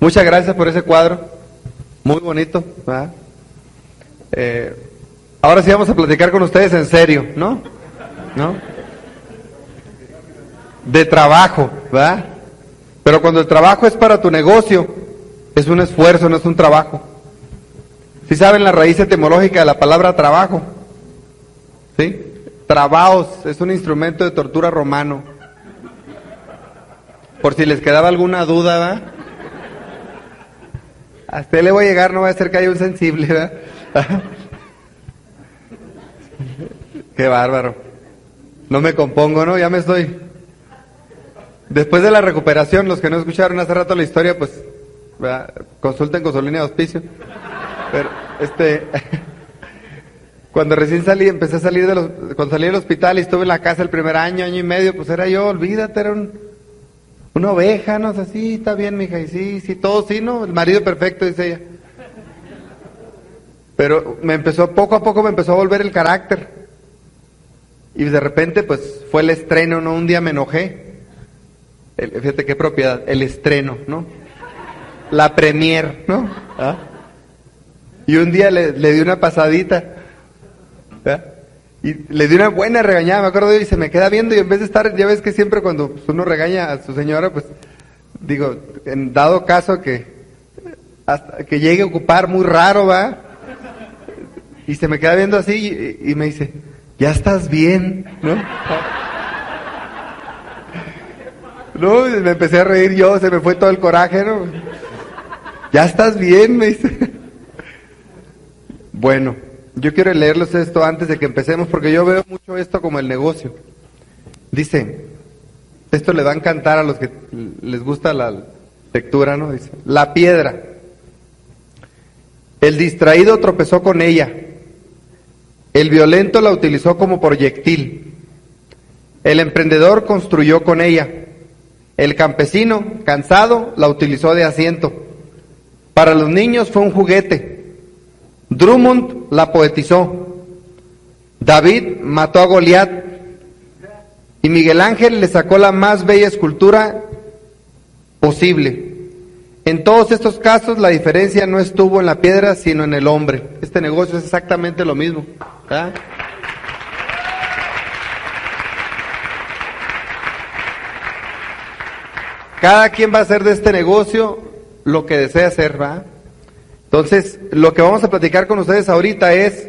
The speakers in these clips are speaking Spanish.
Muchas gracias por ese cuadro. Muy bonito. Eh, ahora sí vamos a platicar con ustedes en serio, ¿no? ¿No? De trabajo, ¿verdad? Pero cuando el trabajo es para tu negocio, es un esfuerzo, no es un trabajo. Si saben la raíz etimológica de la palabra trabajo? ¿Sí? Trabaos es un instrumento de tortura romano. Por si les quedaba alguna duda, ¿verdad? A usted le voy a llegar, no va a ser que haya un sensible, ¿verdad? Qué bárbaro. No me compongo, ¿no? Ya me estoy. Después de la recuperación, los que no escucharon hace rato la historia, pues consulten con su línea de auspicio. Pero, este, cuando recién salí, empecé a salir de los, cuando salí del hospital y estuve en la casa el primer año, año y medio, pues era yo, olvídate, era un, una oveja, no sé, sí, está bien, mija, y sí, sí, todo sí, ¿no? El marido perfecto, dice ella. Pero me empezó, poco a poco me empezó a volver el carácter. Y de repente, pues, fue el estreno, ¿no? Un día me enojé. fíjate qué propiedad, el estreno, ¿no? La premier, ¿no? ¿Ah? Y un día le, le di una pasadita. Y le di una buena regañada, me acuerdo, y se me queda viendo y en vez de estar, ya ves que siempre cuando pues, uno regaña a su señora, pues digo, en dado caso que hasta que llegue a ocupar muy raro, va, y se me queda viendo así y, me dice, ya estás bien, ¿no? No, me empecé a reír yo, se me fue todo el coraje, ¿no? Ya estás bien, me dice. Bueno. Yo quiero leerles esto antes de que empecemos porque yo veo mucho esto como el negocio. Dice, esto le va a encantar a los que les gusta la lectura, ¿no? Dice, la piedra. El distraído tropezó con ella. El violento la utilizó como proyectil. El emprendedor construyó con ella. El campesino, cansado, la utilizó de asiento. Para los niños fue un juguete. Drummond la poetizó. David mató a Goliat. Y Miguel Ángel le sacó la más bella escultura posible. En todos estos casos la diferencia no estuvo en la piedra, sino en el hombre. Este negocio es exactamente lo mismo. Cada quien va a hacer de este negocio lo que desea hacer, ¿va? Entonces, lo que vamos a platicar con ustedes ahorita es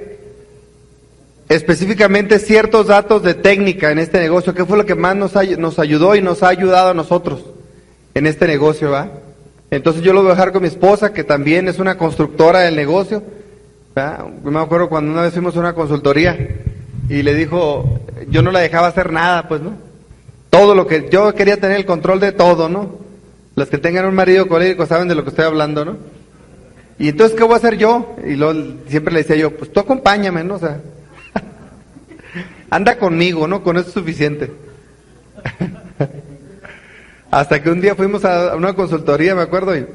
específicamente ciertos datos de técnica en este negocio, ¿Qué fue lo que más nos, nos ayudó y nos ha ayudado a nosotros en este negocio, ¿va? Entonces yo lo voy a dejar con mi esposa, que también es una constructora del negocio. Me acuerdo cuando una vez fuimos a una consultoría y le dijo, yo no la dejaba hacer nada, pues, ¿no? Todo lo que, yo quería tener el control de todo, ¿no? Los que tengan un marido colérico saben de lo que estoy hablando, ¿no? Y entonces, ¿qué voy a hacer yo? Y luego siempre le decía yo, pues tú acompáñame, ¿no? O sea, anda conmigo, ¿no? Con eso es suficiente. Hasta que un día fuimos a una consultoría, me acuerdo, y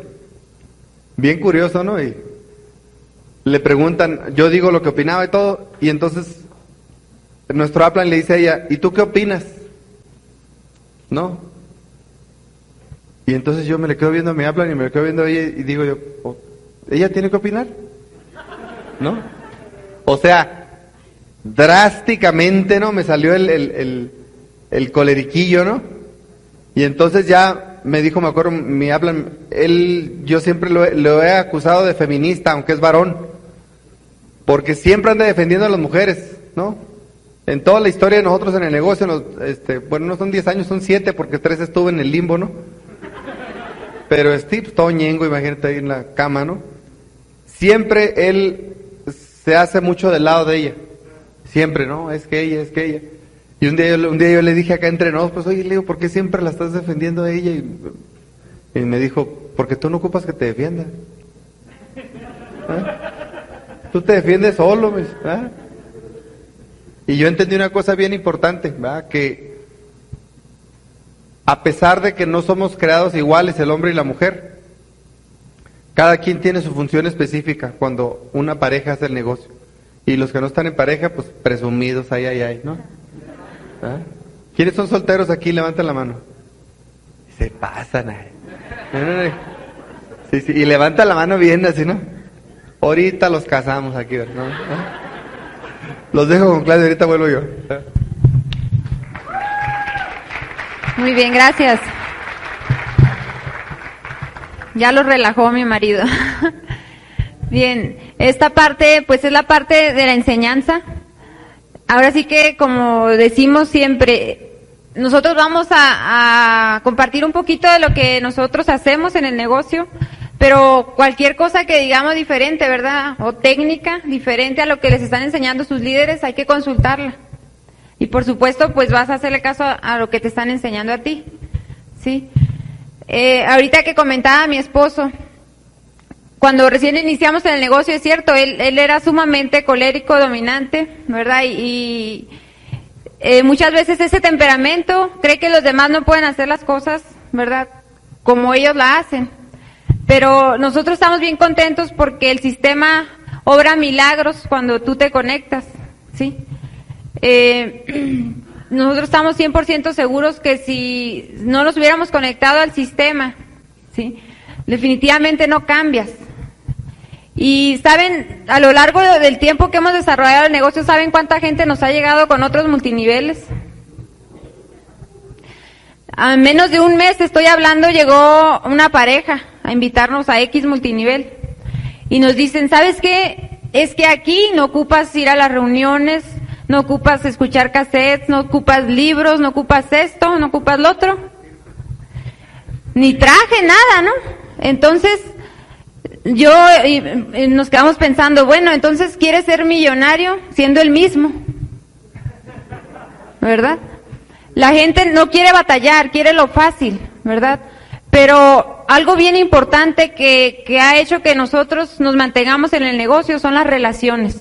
bien curioso, ¿no? Y le preguntan, yo digo lo que opinaba y todo, y entonces nuestro Aplan le dice a ella, ¿y tú qué opinas? ¿No? Y entonces yo me le quedo viendo a mi Aplan y me le quedo viendo a ella y digo yo, oh, ella tiene que opinar. ¿No? O sea, drásticamente, ¿no? Me salió el, el, el, coleriquillo, ¿no? Y entonces ya me dijo, me acuerdo, me hablan, él, yo siempre lo, lo, he acusado de feminista, aunque es varón, porque siempre anda defendiendo a las mujeres, ¿no? En toda la historia de nosotros en el negocio, este, bueno, no son 10 años, son 7, porque tres estuve en el limbo, ¿no? Pero Steve, todo ñengo, imagínate ahí en la cama, ¿no? Siempre él se hace mucho del lado de ella. Siempre, ¿no? Es que ella, es que ella. Y un día, yo, un día yo le dije acá entre nosotros, pues oye, Leo, ¿por qué siempre la estás defendiendo a ella? Y, me dijo, porque tú no ocupas que te defienda. ¿Ah? Tú te defiendes solo, ¿ah? Y yo entendí una cosa bien importante, ¿verdad? que a pesar de que no somos creados iguales el hombre y la mujer, cada quien tiene su función específica cuando una pareja hace el negocio. Y los que no están en pareja, pues presumidos, ay, ay, ay, ¿no? ¿Ah? ¿Quiénes son solteros aquí? Levanten la mano. Se pasan, ay. Sí, sí, y levanta la mano bien así, ¿no? Ahorita los casamos aquí, ¿no? ¿Ah? Los dejo con Claudia, ahorita vuelvo yo. Muy bien, gracias. Ya lo relajó mi marido. Bien, esta parte pues es la parte de la enseñanza. Ahora sí que como decimos siempre, nosotros vamos a, a, compartir un poquito de lo que nosotros hacemos en el negocio, pero cualquier cosa que digamos diferente, ¿verdad? O técnica diferente a lo que les están enseñando sus líderes, hay que consultarla. Y por supuesto, pues vas a hacerle caso a, lo que te están enseñando a ti. ¿Sí? Eh, ahorita que comentaba mi esposo, cuando recién iniciamos en el negocio, es cierto, él, él era sumamente colérico, dominante, ¿verdad? Y, eh, muchas veces ese temperamento cree que los demás no pueden hacer las cosas, ¿verdad? Como ellos la hacen. Pero nosotros estamos bien contentos porque el sistema obra milagros cuando tú te conectas, ¿sí? Eh, nosotros estamos 100% seguros que si no nos hubiéramos conectado al sistema, ¿sí? Definitivamente no cambias. Y saben, a lo largo del tiempo que hemos desarrollado el negocio, ¿saben cuánta gente nos ha llegado con otros multiniveles? A menos de un mes, estoy hablando, llegó una pareja a invitarnos a X multinivel. Y nos dicen, ¿sabes qué? Es que aquí no ocupas ir a las reuniones, no ocupas escuchar cassettes, no ocupas libros, no ocupas esto, no ocupas lo otro. Ni traje, nada, ¿no? Entonces, yo y, nos quedamos pensando, bueno, entonces quieres ser millonario siendo el mismo. ¿Verdad? La gente no quiere batallar, quiere lo fácil, ¿verdad? Pero algo bien importante que, que ha hecho que nosotros nos mantengamos en el negocio son las relaciones.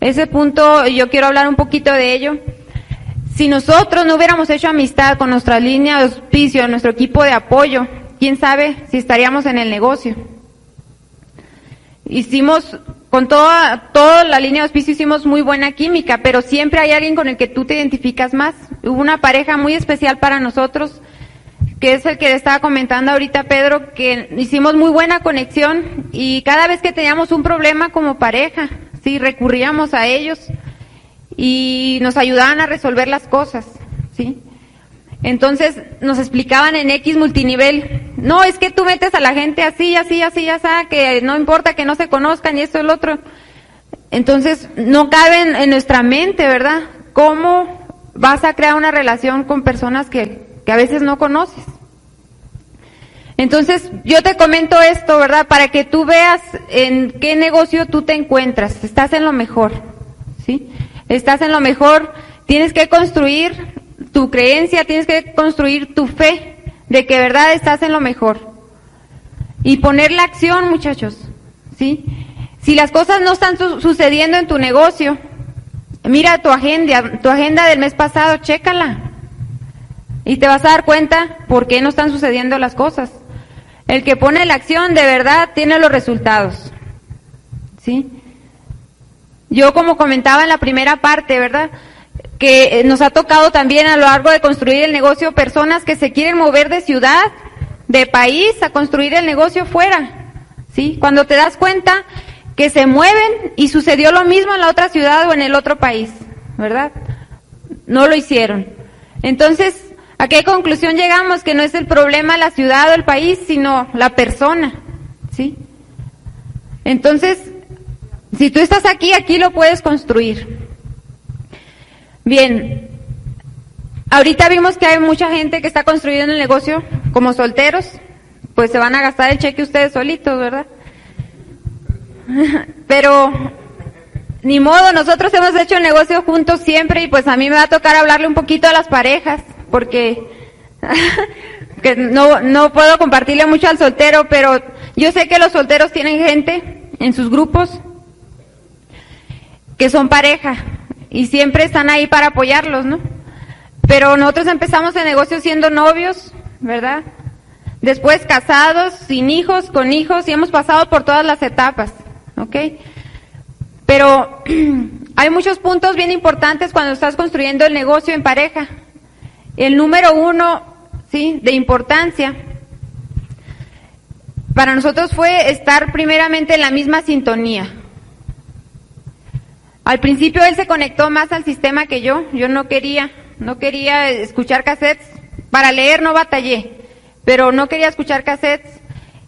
Ese punto yo quiero hablar un poquito de ello. Si nosotros no hubiéramos hecho amistad con nuestra línea de auspicio, nuestro equipo de apoyo, quién sabe si estaríamos en el negocio. Hicimos, con toda, toda la línea de auspicio hicimos muy buena química, pero siempre hay alguien con el que tú te identificas más. Hubo una pareja muy especial para nosotros, que es el que le estaba comentando ahorita Pedro, que hicimos muy buena conexión y cada vez que teníamos un problema como pareja, sí, recurríamos a ellos y nos ayudaban a resolver las cosas, sí. Entonces nos explicaban en X multinivel, no, es que tú metes a la gente así, así, así, así, que no importa que no se conozcan y esto el otro. Entonces no cabe en, nuestra mente, ¿verdad? ¿Cómo vas a crear una relación con personas que, que a veces no conoces? Entonces, yo te comento esto, ¿verdad? Para que tú veas en qué negocio tú te encuentras. Estás en lo mejor, ¿sí? Estás en lo mejor. Tienes que construir tu creencia, tienes que construir tu fe de que verdad estás en lo mejor. Y poner la acción, muchachos, ¿sí? Si las cosas no están su sucediendo en tu negocio, mira tu agenda, tu agenda del mes pasado, chécala. Y te vas a dar cuenta por qué no están sucediendo las cosas. El que pone la acción de verdad tiene los resultados. ¿Sí? Yo como comentaba en la primera parte, ¿verdad? que eh, nos ha tocado también a lo largo de construir el negocio personas que se quieren mover de ciudad, de país, a construir el negocio fuera. ¿Sí? Cuando te das cuenta que se mueven y sucedió lo mismo en la otra ciudad o en el otro país, ¿verdad? No lo hicieron. Entonces, ¿a qué conclusión llegamos? Que no es el problema la ciudad o el país, sino la persona, ¿sí? Entonces, si tú estás aquí, aquí lo puedes construir. Bien, ahorita vimos que hay mucha gente que está construyendo el negocio como solteros, pues se van a gastar el cheque ustedes solitos, ¿verdad? Pero ni modo, nosotros hemos hecho el negocio juntos siempre y pues a mí me va a tocar hablarle un poquito a las parejas, porque que no, no puedo compartirle mucho al soltero, pero yo sé que los solteros tienen gente en sus grupos que son pareja y siempre están ahí para apoyarlos, ¿no? Pero nosotros empezamos el negocio siendo novios, ¿verdad? Después casados, sin hijos, con hijos y hemos pasado por todas las etapas, ¿ok? Pero hay muchos puntos bien importantes cuando estás construyendo el negocio en pareja. El número uno, sí, de importancia, para nosotros fue estar primeramente en la misma sintonía. Al principio él se conectó más al sistema que yo, yo no quería, no quería escuchar cassettes, para leer no batallé, pero no quería escuchar cassettes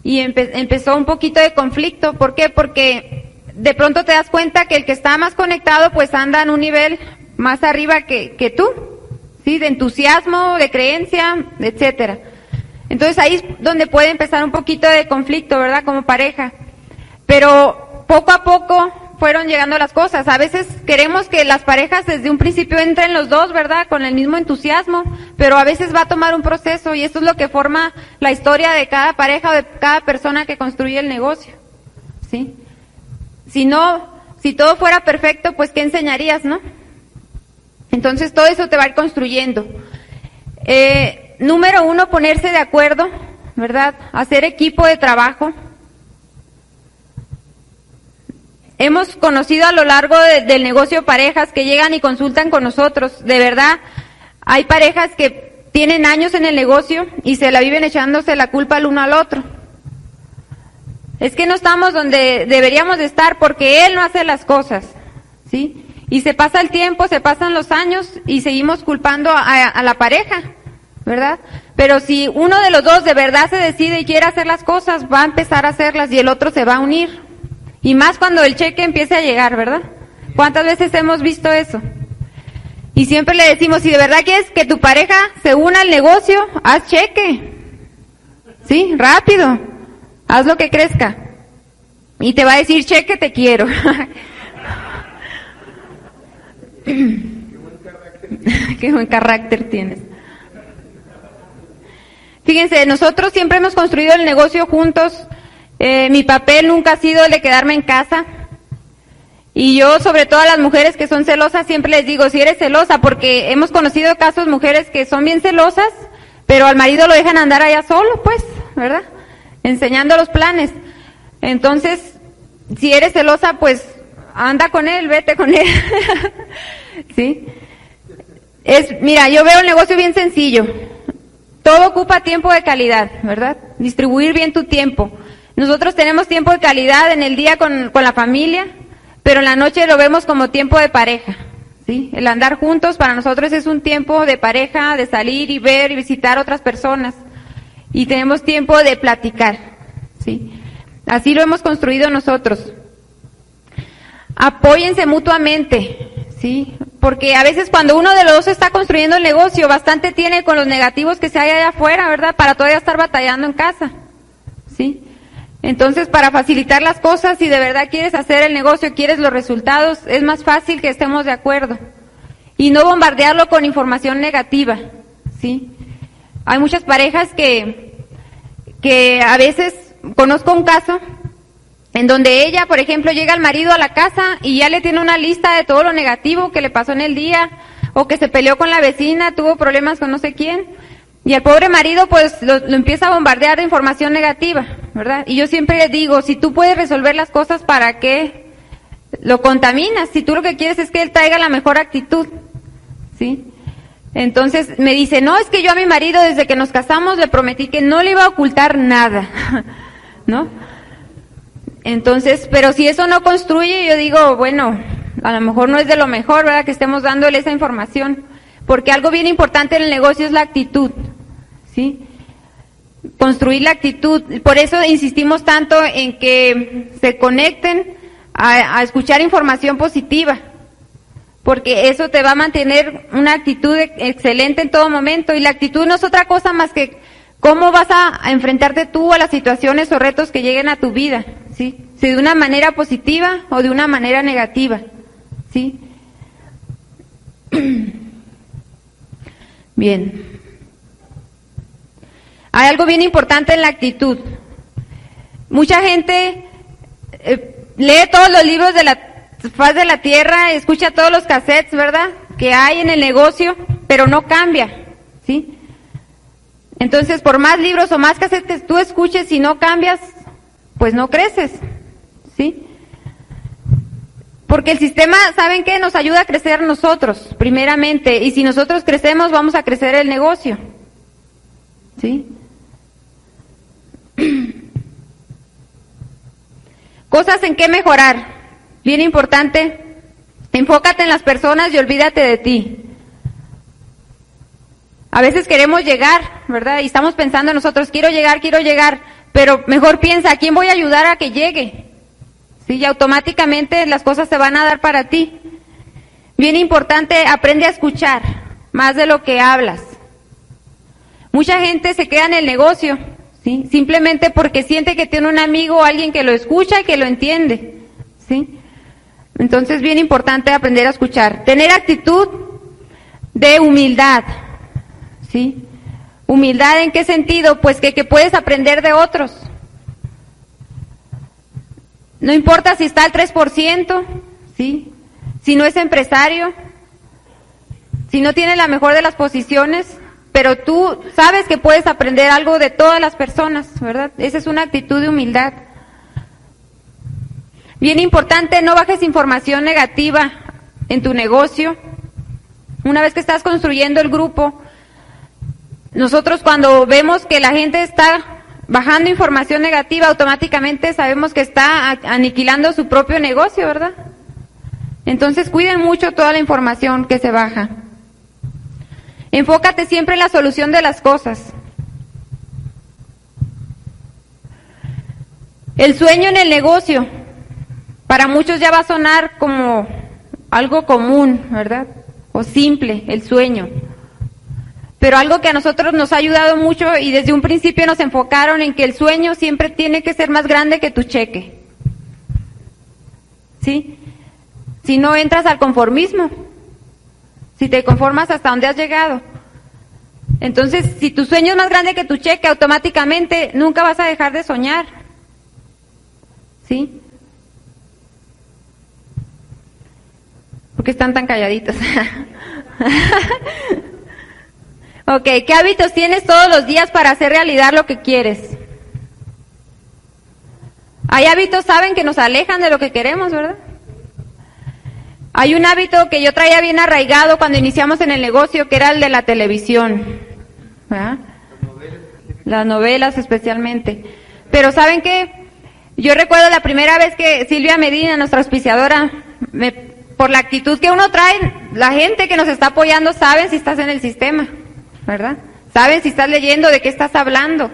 y empezó un poquito de conflicto. ¿Por qué? Porque de pronto te das cuenta que el que está más conectado pues anda en un nivel más arriba que, tú, ¿sí? De entusiasmo, de creencia, etcétera. Entonces ahí es donde puede empezar un poquito de conflicto, ¿verdad? Como pareja. Pero poco a poco fueron llegando las cosas. A veces queremos que las parejas desde un principio entren los dos, ¿verdad? Con el mismo entusiasmo, pero a veces va a tomar un proceso y esto es lo que forma la historia de cada pareja o de cada persona que construye el negocio. ¿Sí? Si no, si todo fuera perfecto, pues ¿qué enseñarías, no? Entonces todo eso te va a ir construyendo. Eh, Número uno, ponerse de acuerdo, ¿verdad? Hacer equipo de trabajo. Hemos conocido a lo largo del negocio parejas que llegan y consultan con nosotros. De verdad, hay parejas que tienen años en el negocio y se la viven echándose la culpa el uno al otro. Es que no estamos donde deberíamos de estar porque él no hace las cosas, ¿sí? Y se pasa el tiempo, se pasan los años y seguimos culpando a la pareja. ¿verdad? Pero si uno de los dos de verdad se decide y quiere hacer las cosas, va a empezar a hacerlas y el otro se va a unir. Y más cuando el cheque empiece a llegar, ¿verdad? ¿Cuántas veces hemos visto eso? Y siempre le decimos, si de verdad quieres que tu pareja se una al negocio, haz cheque. ¿Sí? Rápido. Haz lo que crezca. Y te va a decir, cheque, te quiero. Qué buen carácter tienes. Fíjense, nosotros siempre hemos construido el negocio juntos. Eh, mi papel nunca ha sido el de quedarme en casa. Y yo, sobre todo a las mujeres que son celosas, siempre les digo, si eres celosa, porque hemos conocido casos mujeres que son bien celosas, pero al marido lo dejan andar allá solo, pues, ¿verdad? Enseñando los planes. Entonces, si eres celosa, pues, anda con él, vete con él. ¿Sí? Es, mira, yo veo el negocio bien sencillo. Todo ocupa tiempo de calidad, ¿verdad? Distribuir bien tu tiempo. Nosotros tenemos tiempo de calidad en el día con, con la familia, pero en la noche lo vemos como tiempo de pareja. ¿sí? El andar juntos para nosotros es un tiempo de pareja, de salir y ver y visitar otras personas. Y tenemos tiempo de platicar. ¿sí? Así lo hemos construido nosotros. Apóyense mutuamente. ¿sí? Porque a veces cuando uno de los dos está construyendo el negocio, bastante tiene con los negativos que se hay allá afuera, ¿verdad? Para todavía estar batallando en casa, ¿sí? Entonces, para facilitar las cosas, si de verdad quieres hacer el negocio, quieres los resultados, es más fácil que estemos de acuerdo. Y no bombardearlo con información negativa, ¿sí? Hay muchas parejas que, que a veces, conozco un caso, en donde ella, por ejemplo, llega al marido a la casa y ya le tiene una lista de todo lo negativo que le pasó en el día, o que se peleó con la vecina, tuvo problemas con no sé quién, y el pobre marido pues lo, empieza a bombardear de información negativa, ¿verdad? Y yo siempre le digo, si tú puedes resolver las cosas, ¿para qué lo contaminas? Si tú lo que quieres es que él traiga la mejor actitud, ¿sí? Entonces me dice, no, es que yo a mi marido desde que nos casamos le prometí que no le iba a ocultar nada, ¿no? Entonces, pero si eso no construye, yo digo, bueno, a lo mejor no es de lo mejor, ¿verdad? Que estemos dándole esa información. Porque algo bien importante en el negocio es la actitud, ¿sí? Construir la actitud. Por eso insistimos tanto en que se conecten a, a escuchar información positiva. Porque eso te va a mantener una actitud excelente en todo momento. Y la actitud no es otra cosa más que cómo vas a enfrentarte tú a las situaciones o retos que lleguen a tu vida. ¿sí? Si de una manera positiva o de una manera negativa, ¿sí? Bien. Hay algo bien importante en la actitud. Mucha gente eh, lee todos los libros de la faz de la tierra, escucha todos los cassettes, ¿verdad? Que hay en el negocio, pero no cambia, ¿sí? Entonces, por más libros o más cassettes tú escuches y no cambias, pues no creces, ¿sí? Porque el sistema, ¿saben qué? Nos ayuda a crecer nosotros, primeramente. Y si nosotros crecemos, vamos a crecer el negocio. ¿Sí? Cosas en qué mejorar. Bien importante. Enfócate en las personas y olvídate de ti. A veces queremos llegar, ¿verdad? Y estamos pensando nosotros, quiero llegar, quiero llegar, pero mejor piensa, ¿a quién voy a ayudar a que llegue? ¿sí? Y automáticamente las cosas se van a dar para ti. Bien importante, aprende a escuchar más de lo que hablas. Mucha gente se queda en el negocio, ¿sí? Simplemente porque siente que tiene un amigo o alguien que lo escucha y que lo entiende, ¿sí? Entonces, bien importante aprender a escuchar. Tener actitud de humildad, ¿sí? Humildad en qué sentido? Pues que, que puedes aprender de otros, no importa si está al 3%, ¿sí? Si no es empresario, si no tiene la mejor de las posiciones, pero tú sabes que puedes aprender algo de todas las personas, ¿verdad? Esa es una actitud de humildad. Bien importante, no bajes información negativa en tu negocio. Una vez que estás construyendo el grupo, nosotros cuando vemos que la gente está bajando información negativa, automáticamente sabemos que está aniquilando su propio negocio, ¿verdad? Entonces cuiden mucho toda la información que se baja. Enfócate siempre en la solución de las cosas. El sueño en el negocio, para muchos ya va a sonar como algo común, ¿verdad? O simple, el sueño pero algo que a nosotros nos ha ayudado mucho y desde un principio nos enfocaron en que el sueño siempre tiene que ser más grande que tu cheque. ¿Sí? Si no entras al conformismo, si te conformas hasta donde has llegado. Entonces, si tu sueño es más grande que tu cheque, automáticamente nunca vas a dejar de soñar. ¿Sí? ¿Por qué están tan calladitos? Ok, ¿qué hábitos tienes todos los días para hacer realidad lo que quieres? Hay hábitos, saben, que nos alejan de lo que queremos, ¿verdad? Hay un hábito que yo traía bien arraigado cuando iniciamos en el negocio, que era el de la televisión. ¿verdad? Las novelas especialmente. Pero ¿saben qué? Yo recuerdo la primera vez que Silvia Medina, nuestra auspiciadora, me, por la actitud que uno trae, la gente que nos está apoyando sabe si estás en el sistema. ¿Verdad? Saben si estás leyendo, de qué estás hablando.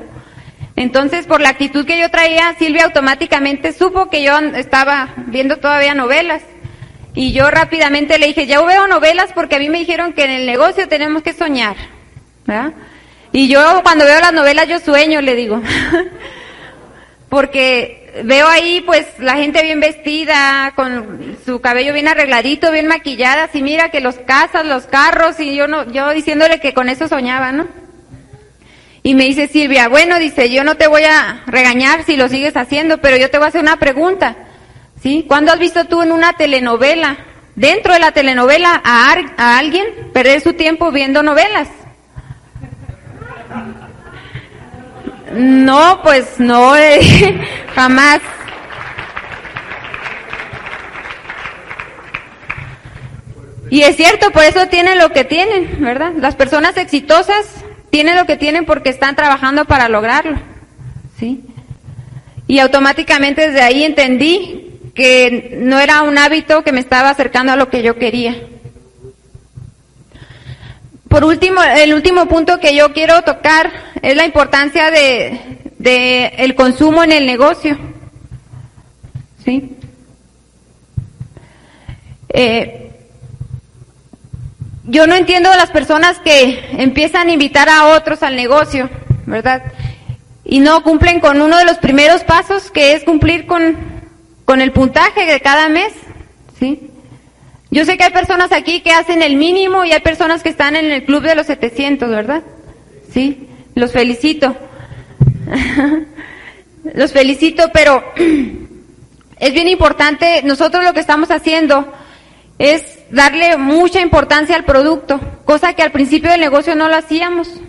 Entonces, por la actitud que yo traía, Silvia automáticamente supo que yo estaba viendo todavía novelas. Y yo rápidamente le dije, ya veo novelas porque a mí me dijeron que en el negocio tenemos que soñar. ¿verdad? Y yo cuando veo las novelas yo sueño, le digo. porque veo ahí pues la gente bien vestida, con su cabello bien arregladito, bien maquillada, así mira que los casas, los carros, y yo no, yo diciéndole que con eso soñaba, ¿no? Y me dice Silvia, bueno, dice, yo no te voy a regañar si lo sigues haciendo, pero yo te voy a hacer una pregunta, ¿sí? ¿Cuándo has visto tú en una telenovela, dentro de la telenovela, a, a alguien perder su tiempo viendo novelas? No, pues no, eh, jamás. Y es cierto, por eso tienen lo que tienen, ¿verdad? Las personas exitosas tienen lo que tienen porque están trabajando para lograrlo, ¿sí? Y automáticamente desde ahí entendí que no era un hábito que me estaba acercando a lo que yo quería. Por último, el último punto que yo quiero tocar es la importancia de, de el consumo en el negocio. ¿Sí? Eh, yo no entiendo las personas que empiezan a invitar a otros al negocio, ¿verdad? Y no cumplen con uno de los primeros pasos, que es cumplir con, con el puntaje de cada mes, ¿sí? Yo sé que hay personas aquí que hacen el mínimo y hay personas que están en el club de los 700, ¿verdad? Sí, los felicito. Los felicito, pero es bien importante, nosotros lo que estamos haciendo es darle mucha importancia al producto, cosa que al principio del negocio no lo hacíamos.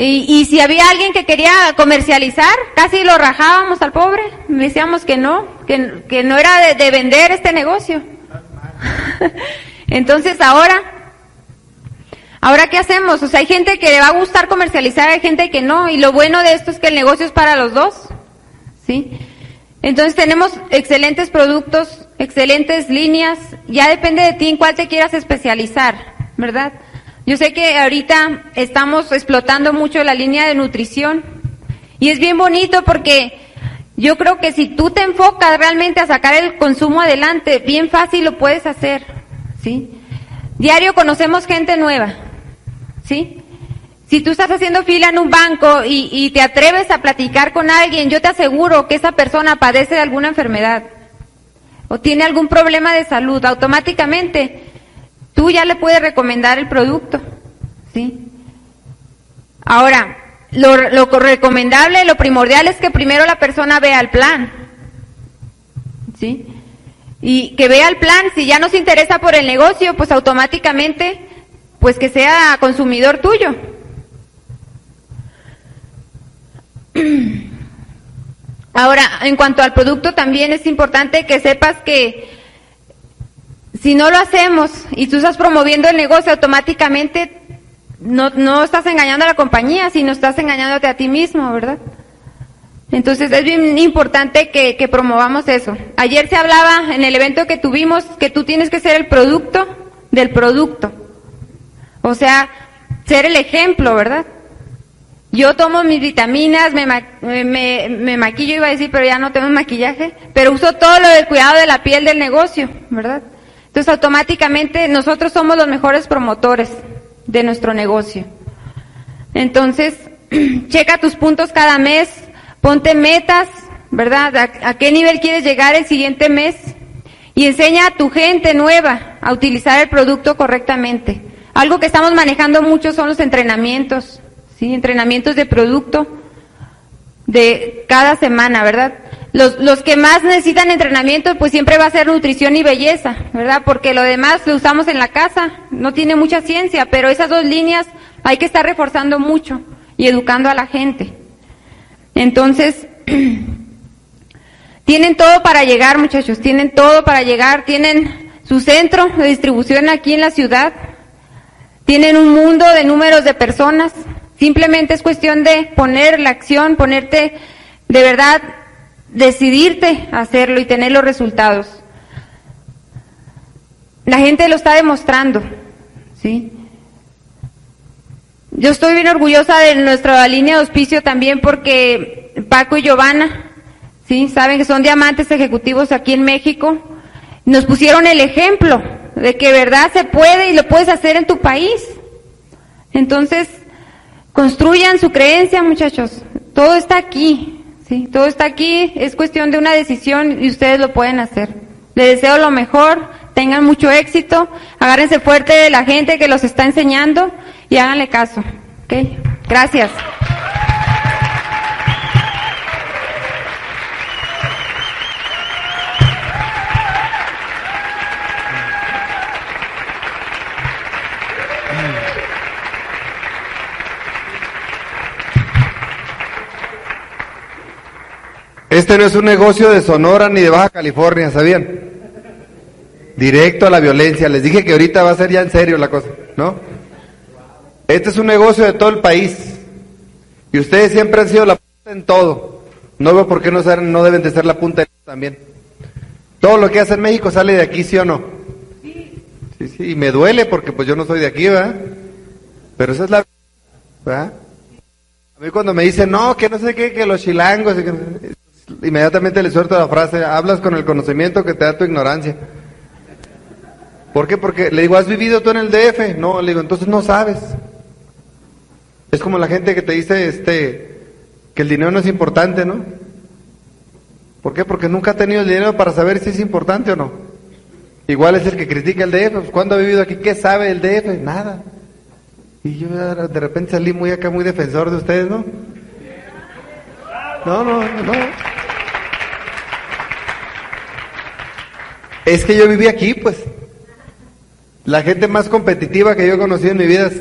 Y, si había alguien que quería comercializar, casi lo rajábamos al pobre, decíamos que no, que, que no era de, de vender este negocio. Entonces ahora, ahora qué hacemos? O sea, hay gente que le va a gustar comercializar, hay gente que no, y lo bueno de esto es que el negocio es para los dos, ¿sí? Entonces tenemos excelentes productos, excelentes líneas, ya depende de ti en cuál te quieras especializar, ¿verdad? Yo sé que ahorita estamos explotando mucho la línea de nutrición y es bien bonito porque yo creo que si tú te enfocas realmente a sacar el consumo adelante, bien fácil lo puedes hacer, ¿sí? Diario conocemos gente nueva, ¿sí? Si tú estás haciendo fila en un banco y, y, te atreves a platicar con alguien, yo te aseguro que esa persona padece de alguna enfermedad o tiene algún problema de salud, automáticamente tú ya le puedes recomendar el producto, ¿sí? Ahora, lo, recomendable, lo primordial es que primero la persona vea el plan, ¿sí? Y que vea el plan, si ya no se interesa por el negocio, pues automáticamente, pues que sea consumidor tuyo. Ahora, en cuanto al producto, también es importante que sepas que si no lo hacemos y tú estás promoviendo el negocio, automáticamente no, no estás engañando a la compañía, sino estás engañándote a ti mismo, ¿verdad? Entonces es bien importante que, que promovamos eso. Ayer se hablaba en el evento que tuvimos que tú tienes que ser el producto del producto. O sea, ser el ejemplo, ¿verdad? Yo tomo mis vitaminas, me, me, me, maquillo, iba a decir, pero ya no tengo maquillaje, pero uso todo lo del cuidado de la piel del negocio, ¿verdad? Entonces automáticamente nosotros somos los mejores promotores de nuestro negocio. Entonces, checa tus puntos cada mes, ponte metas, ¿verdad? ¿A, qué nivel quieres llegar el siguiente mes? Y enseña a tu gente nueva a utilizar el producto correctamente. Algo que estamos manejando mucho son los entrenamientos, ¿sí? Entrenamientos de producto de cada semana, ¿verdad? Los, los que más necesitan entrenamiento, pues siempre va a ser nutrición y belleza, ¿verdad? Porque lo demás lo usamos en la casa, no tiene mucha ciencia, pero esas dos líneas hay que estar reforzando mucho y educando a la gente. Entonces, tienen todo para llegar, muchachos, tienen todo para llegar, tienen su centro de distribución aquí en la ciudad, tienen un mundo de números de personas, simplemente es cuestión de poner la acción, ponerte de verdad decidirte a hacerlo y tener los resultados. La gente lo está demostrando, ¿sí? Yo estoy bien orgullosa de nuestra línea de auspicio también porque Paco y Giovanna, ¿sí? Saben que son diamantes ejecutivos aquí en México. Nos pusieron el ejemplo de que verdad se puede y lo puedes hacer en tu país. Entonces, construyan su creencia, muchachos. Todo está aquí. Sí, todo está aquí, es cuestión de una decisión y ustedes lo pueden hacer. Les deseo lo mejor, tengan mucho éxito, agárrense fuerte de la gente que los está enseñando y háganle caso. ¿Ok? Gracias. Este no es un negocio de Sonora ni de Baja California, ¿sabían? Directo a la violencia. Les dije que ahorita va a ser ya en serio la cosa, ¿no? Este es un negocio de todo el país. Y ustedes siempre han sido la punta en todo. No veo por qué no, no deben de ser la punta también. Todo lo que hace en México sale de aquí, ¿sí o no? Sí, sí, y me duele porque pues yo no soy de aquí, ¿verdad? Pero esa es la... ¿verdad? A mí cuando me dicen, no, que no sé qué, que los chilangos... Inmediatamente le suelto la frase, hablas con el conocimiento que te da tu ignorancia. ¿Por qué? Porque le digo, ¿has vivido tú en el DF? No, le digo, entonces no sabes. Es como la gente que te dice este que el dinero no es importante, ¿no? ¿Por qué? Porque nunca ha tenido el dinero para saber si es importante o no. Igual es el que critica el DF, pues, ¿cuándo ha vivido aquí? ¿Qué sabe el DF? Nada. Y yo de repente salí muy acá, muy defensor de ustedes, ¿no? No, no, no. Es que yo viví aquí, pues. La gente más competitiva que yo he conocido en mi vida es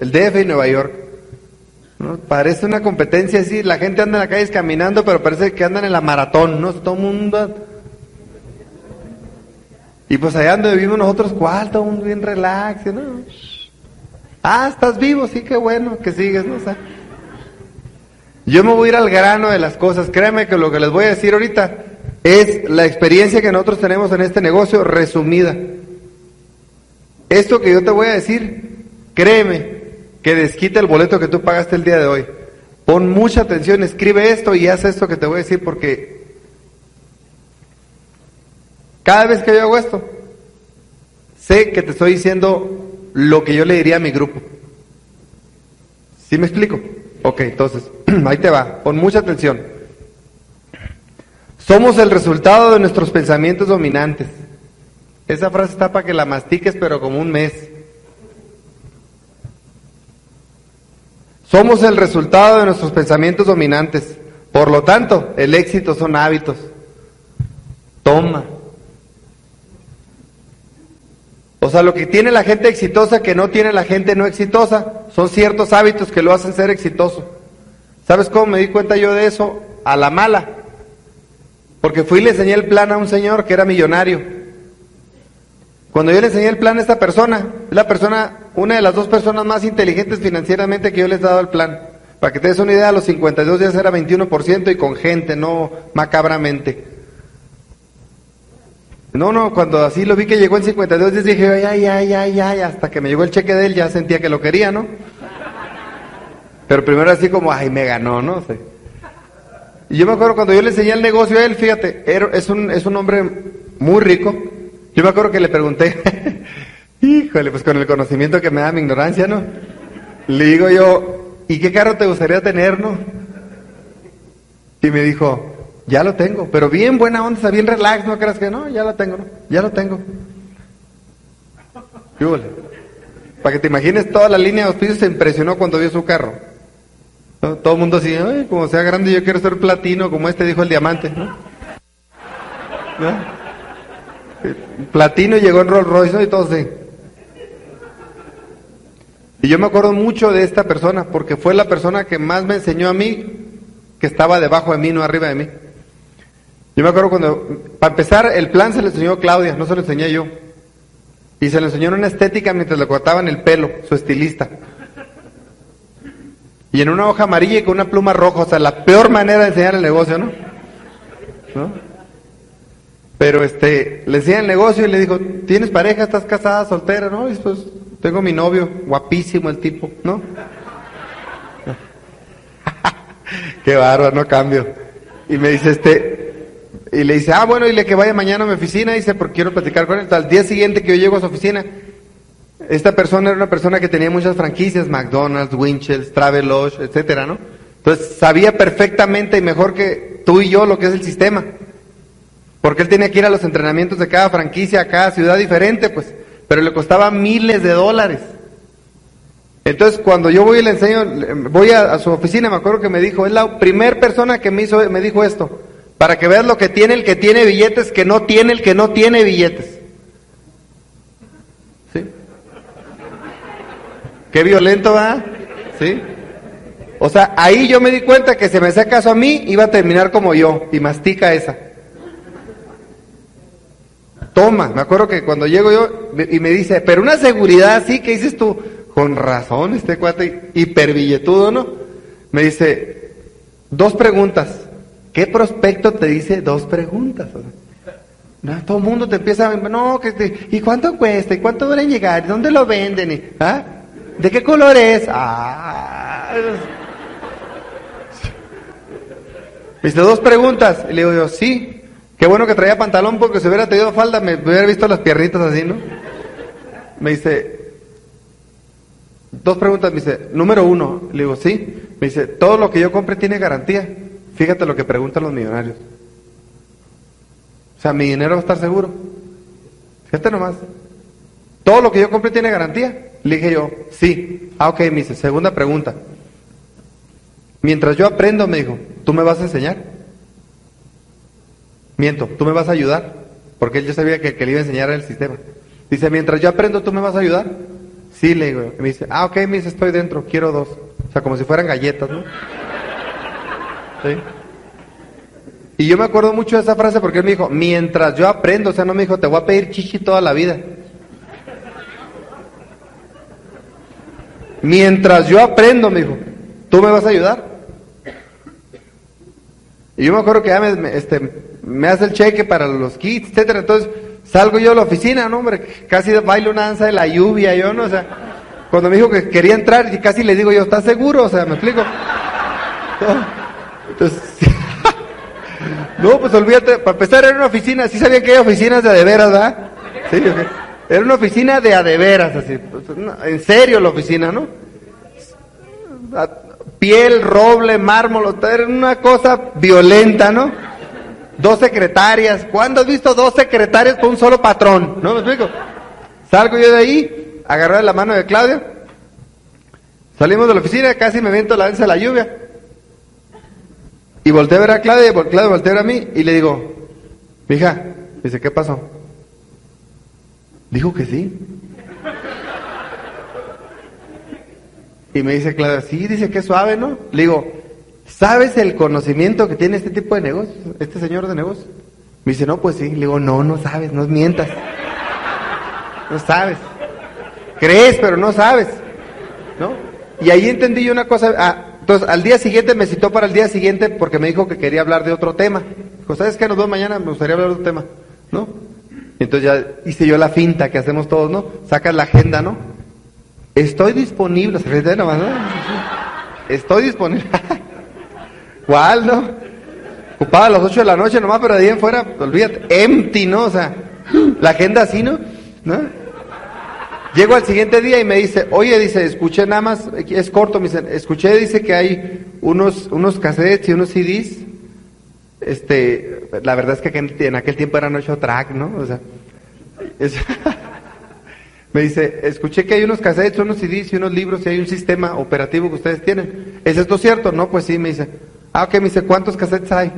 el DF y Nueva York. ¿No? Parece una competencia así, la gente anda en la calle caminando, pero parece que andan en la maratón, ¿no? Todo mundo... Y pues allá donde vivimos nosotros, ¿cuál? Todo mundo bien relax, ¿no? Ah, estás vivo, sí, qué bueno que sigues, ¿no? yo me voy a ir al grano de las cosas. Créeme que lo que les voy a decir ahorita es la experiencia que nosotros tenemos en este negocio resumida. Esto que yo te voy a decir, créeme que desquita el boleto que tú pagaste el día de hoy. Pon mucha atención, escribe esto y haz esto que te voy a decir porque cada vez que yo hago esto, sé que te estoy diciendo lo que yo le diría a mi grupo. ¿Sí me explico? Ok, entonces, ahí te va, pon mucha atención. Somos el resultado de nuestros pensamientos dominantes. Esa frase está para que la mastiques, pero como un mes. Somos el resultado de nuestros pensamientos dominantes. Por lo tanto, el éxito son hábitos. Toma, o sea, lo que tiene la gente exitosa que no tiene la gente no exitosa son ciertos hábitos que lo hacen ser exitoso. ¿Sabes cómo me di cuenta yo de eso? A la mala. Porque fui y le enseñé el plan a un señor que era millonario. Cuando yo le enseñé el plan a esta persona, es la persona, una de las dos personas más inteligentes financieramente que yo les he dado el plan. Para que te des una idea, a los 52 días era 21% y con gente, no macabramente. No, no, cuando así lo vi que llegó en 52 días dije, ay, ay, ay, ay, hasta que me llegó el cheque de él ya sentía que lo quería, ¿no? Pero primero así como, ay, me ganó, ¿no? sé. Y yo me acuerdo cuando yo le enseñé el negocio a él, fíjate, es un, es un hombre muy rico. Yo me acuerdo que le pregunté, híjole, pues con el conocimiento que me da mi ignorancia, ¿no? Le digo yo, ¿y qué carro te gustaría tener, no? Y me dijo, ya lo tengo, pero bien buena onda, bien relax, no creas que no, ya lo tengo, ¿no? Ya lo tengo. Para que te imagines, toda la línea de auspicios se impresionó cuando vio su carro. Todo el mundo así, Ay, como sea grande, yo quiero ser platino, como este dijo el diamante, ¿no? Platino llegó en Rolls Royce, Y todo así. Y yo me acuerdo mucho de esta persona, porque fue la persona que más me enseñó a mí, que estaba debajo de mí, no arriba de mí. Yo me acuerdo cuando, para empezar, el plan se le enseñó Claudia, no se lo enseñé yo. Y se le enseñó en una estética mientras le cortaban el pelo, su estilista. Y en una hoja amarilla y con una pluma roja, o sea, la peor manera de enseñar el negocio, ¿no? ¿No? Pero este, le enseña el negocio y le dijo, ¿tienes pareja? ¿Estás casada, soltera? No, y pues tengo mi novio, guapísimo el tipo, ¿no? Qué bárbaro, no cambio. Y me dice este, y le dice, ah, bueno, dile que vaya mañana a mi oficina, dice, porque quiero platicar con él. Al día siguiente que yo llego a su oficina, esta persona era una persona que tenía muchas franquicias, McDonald's, Winchell's, Travelodge, etcétera, ¿no? Entonces sabía perfectamente y mejor que tú y yo lo que es el sistema. Porque él tenía que ir a los entrenamientos de cada franquicia, a cada ciudad diferente, pues, pero le costaba miles de dólares. Entonces, cuando yo voy y le enseño, voy a, a su oficina, me acuerdo que me dijo, es la primera persona que me hizo, me dijo esto. Para que veas lo que tiene el que tiene billetes, que no tiene el que no tiene billetes. ¿Sí? Qué violento va. ¿Sí? O sea, ahí yo me di cuenta que si me hacía caso a mí, iba a terminar como yo. Y mastica esa. Toma, me acuerdo que cuando llego yo y me dice, pero una seguridad así, que dices tú? Con razón, este cuate hiperbilletudo, ¿no? Me dice, dos preguntas. ¿Qué prospecto te dice dos preguntas? No, todo el mundo te empieza a... No, que ¿y cuánto cuesta? ¿Y cuánto dura en llegar? ¿Dónde lo venden? ¿Ah? ¿De qué color es? Ah. dice dos preguntas. Y le digo yo, sí. Qué bueno que traía pantalón porque si hubiera tenido falda me hubiera visto las piernitas así, ¿no? Me dice, dos preguntas. Me dice, número uno. Le digo, sí. Me dice, todo lo que yo compre tiene garantía. Fíjate lo que preguntan los millonarios. O sea, mi dinero va a estar seguro. Fíjate nomás. Todo lo que yo compre tiene garantía. Le dije yo, sí. Ah, ok, me dice, segunda pregunta. mientras yo aprendo, me dijo, ¿tú me vas a enseñar? Miento, ¿tú me vas a ayudar? Porque él ya sabía que, que le iba a enseñar el sistema. Dice, mientras yo aprendo, ¿tú me vas a ayudar? Sí, le digo. Me dice, ah, ok, me dice, estoy dentro, quiero dos. O sea, como si fueran galletas, ¿no? Sí. Y yo me acuerdo mucho de esa frase porque él me dijo, mientras yo aprendo, o sea, no me dijo, te voy a pedir chichi toda la vida. Mientras yo aprendo, me dijo, ¿tú me vas a ayudar? Y yo me acuerdo que ya me, este, hace el cheque para los kits, etcétera. Entonces salgo yo a la oficina, no, hombre, casi bailo una danza de la lluvia, yo no, o sea, cuando me dijo que quería entrar, casi le digo yo, ¿estás seguro? O sea, ¿me explico? Entonces, no, pues olvídate, para empezar era una oficina, sí sabía que hay oficinas de adeveras, ¿verdad? Sí, era una oficina de adeveras, así, pues, en serio la oficina, ¿no? Piel, roble, mármol, era una cosa violenta, ¿no? Dos secretarias, ¿cuándo has visto dos secretarias con un solo patrón? ¿No me explico? Salgo yo de ahí, agarré la mano de Claudia, salimos de la oficina, casi me viento la de la lluvia. Y volteé a ver a Claudia, y Claudia volteé a ver a mí y le digo, hija, dice, ¿qué pasó? Dijo que sí. Y me dice Claudia, sí, dice que suave, ¿no? Le digo, ¿sabes el conocimiento que tiene este tipo de negocios, este señor de negocios? Me dice, no, pues sí. Le digo, no, no sabes, no mientas. No sabes. Crees, pero no sabes. ¿No? Y ahí entendí yo una cosa. Ah, entonces, al día siguiente me citó para el día siguiente porque me dijo que quería hablar de otro tema. Dijo, ¿sabes qué? Nos vemos mañana, me gustaría hablar de otro tema. ¿No? Entonces ya hice yo la finta que hacemos todos, ¿no? Sacas la agenda, ¿no? Estoy disponible, se nomás, ¿no? Estoy disponible. ¿Cuál, no? A las 8 de la noche nomás, pero de ahí en fuera, olvídate, empty, ¿no? O sea, la agenda así, ¿no? ¿No? Llego al siguiente día y me dice, oye, dice, escuché nada más, es corto, me dice, escuché, dice que hay unos, unos cassettes y unos CDs. Este, la verdad es que en aquel tiempo eran ocho track, ¿no? O sea, me dice, escuché que hay unos cassettes, unos CDs y unos libros y hay un sistema operativo que ustedes tienen. ¿Es esto cierto? No, pues sí, me dice. Ah, ok, me dice, ¿cuántos cassettes hay?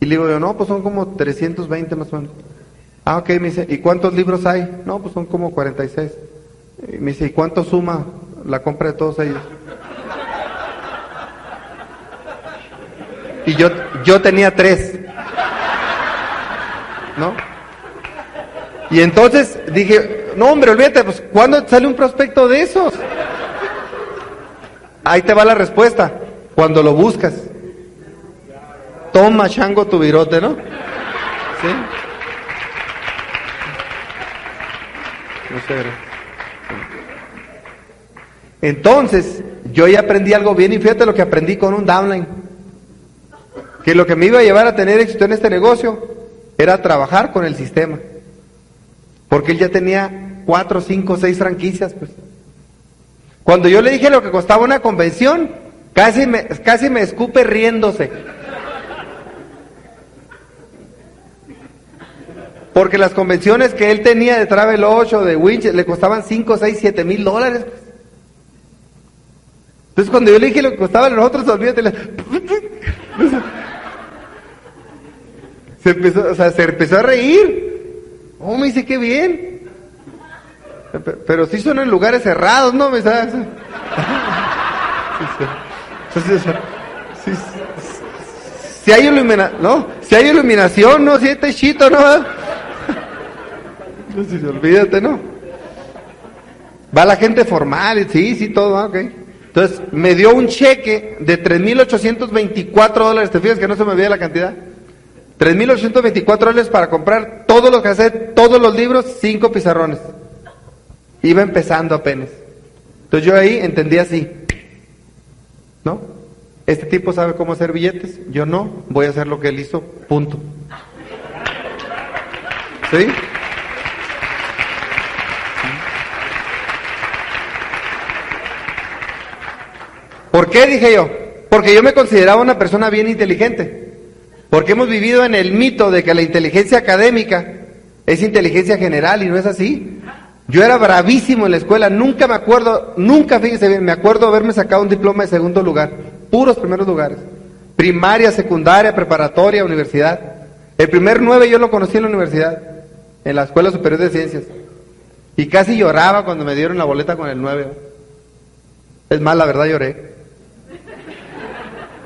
Y le digo yo, no, pues son como 320 más o menos. Ah, ok, me dice, ¿y cuántos libros hay? No, pues son como 46. Y me dice, ¿y cuánto suma la compra de todos ellos? Y yo, yo tenía tres. ¿No? Y entonces dije, no hombre, olvídate, pues ¿cuándo sale un prospecto de esos? Ahí te va la respuesta, cuando lo buscas. Toma, chango, tu virote, ¿no? No sé, entonces, yo ya aprendí algo bien y fíjate lo que aprendí con un downline. Que lo que me iba a llevar a tener éxito en este negocio era trabajar con el sistema. Porque él ya tenía cuatro, cinco, seis franquicias, pues. Cuando yo le dije lo que costaba una convención, casi me, casi me escupe riéndose. Porque las convenciones que él tenía de Travel 8, de Winch, le costaban 5, 6, 7 mil dólares. Entonces cuando yo le dije lo que costaba a nosotros, olvídate. Se empezó, o sea, se empezó a reír. Oh, me dice, qué bien. Pero sí son en lugares cerrados, ¿no? Me sabes. si hay iluminación, ¿no? Si hay iluminación, ¿no? Si hay techito, ¿no? Entonces, olvídate, ¿no? Va la gente formal, sí, sí, todo, ok. Entonces, me dio un cheque de 3.824 dólares. ¿Te fijas que no se me veía la cantidad? 3.824 dólares para comprar todos los cassettes, todos los libros, cinco pizarrones. Iba empezando apenas. Entonces yo ahí entendí así. ¿No? Este tipo sabe cómo hacer billetes, yo no, voy a hacer lo que él hizo, punto. ¿Sí? ¿Por qué dije yo? Porque yo me consideraba una persona bien inteligente. Porque hemos vivido en el mito de que la inteligencia académica es inteligencia general y no es así. Yo era bravísimo en la escuela, nunca me acuerdo, nunca, fíjese bien, me acuerdo haberme sacado un diploma de segundo lugar. puros primeros lugares. Primaria, secundaria, preparatoria, universidad. El primer nueve yo lo conocí en la universidad, en la Escuela Superior de Ciencias. Y casi lloraba cuando me dieron la boleta con el nueve. Es más, la verdad lloré.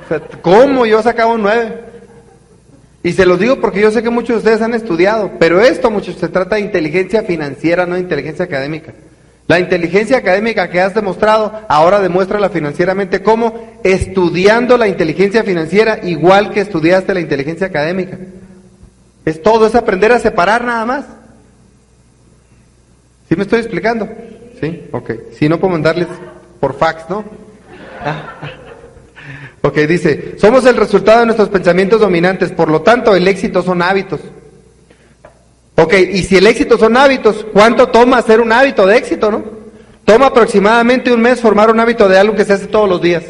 O sea, ¿Cómo yo sacaba un nueve? Y se los digo porque yo sé que muchos de ustedes han estudiado, pero esto, muchos, se trata de inteligencia financiera, no de inteligencia académica. La inteligencia académica que has demostrado, ahora demuéstrala financieramente. ¿Cómo? Estudiando la inteligencia financiera igual que estudiaste la inteligencia académica. Es todo, es aprender a separar nada más. ¿Sí me estoy explicando? ¿Sí? Ok. Si no puedo mandarles por fax, ¿no? Ok, dice, somos el resultado de nuestros pensamientos dominantes, por lo tanto el éxito son hábitos. Ok, y si el éxito son hábitos, ¿cuánto toma hacer un hábito de éxito, no? Toma aproximadamente un mes formar un hábito de algo que se hace todos los días.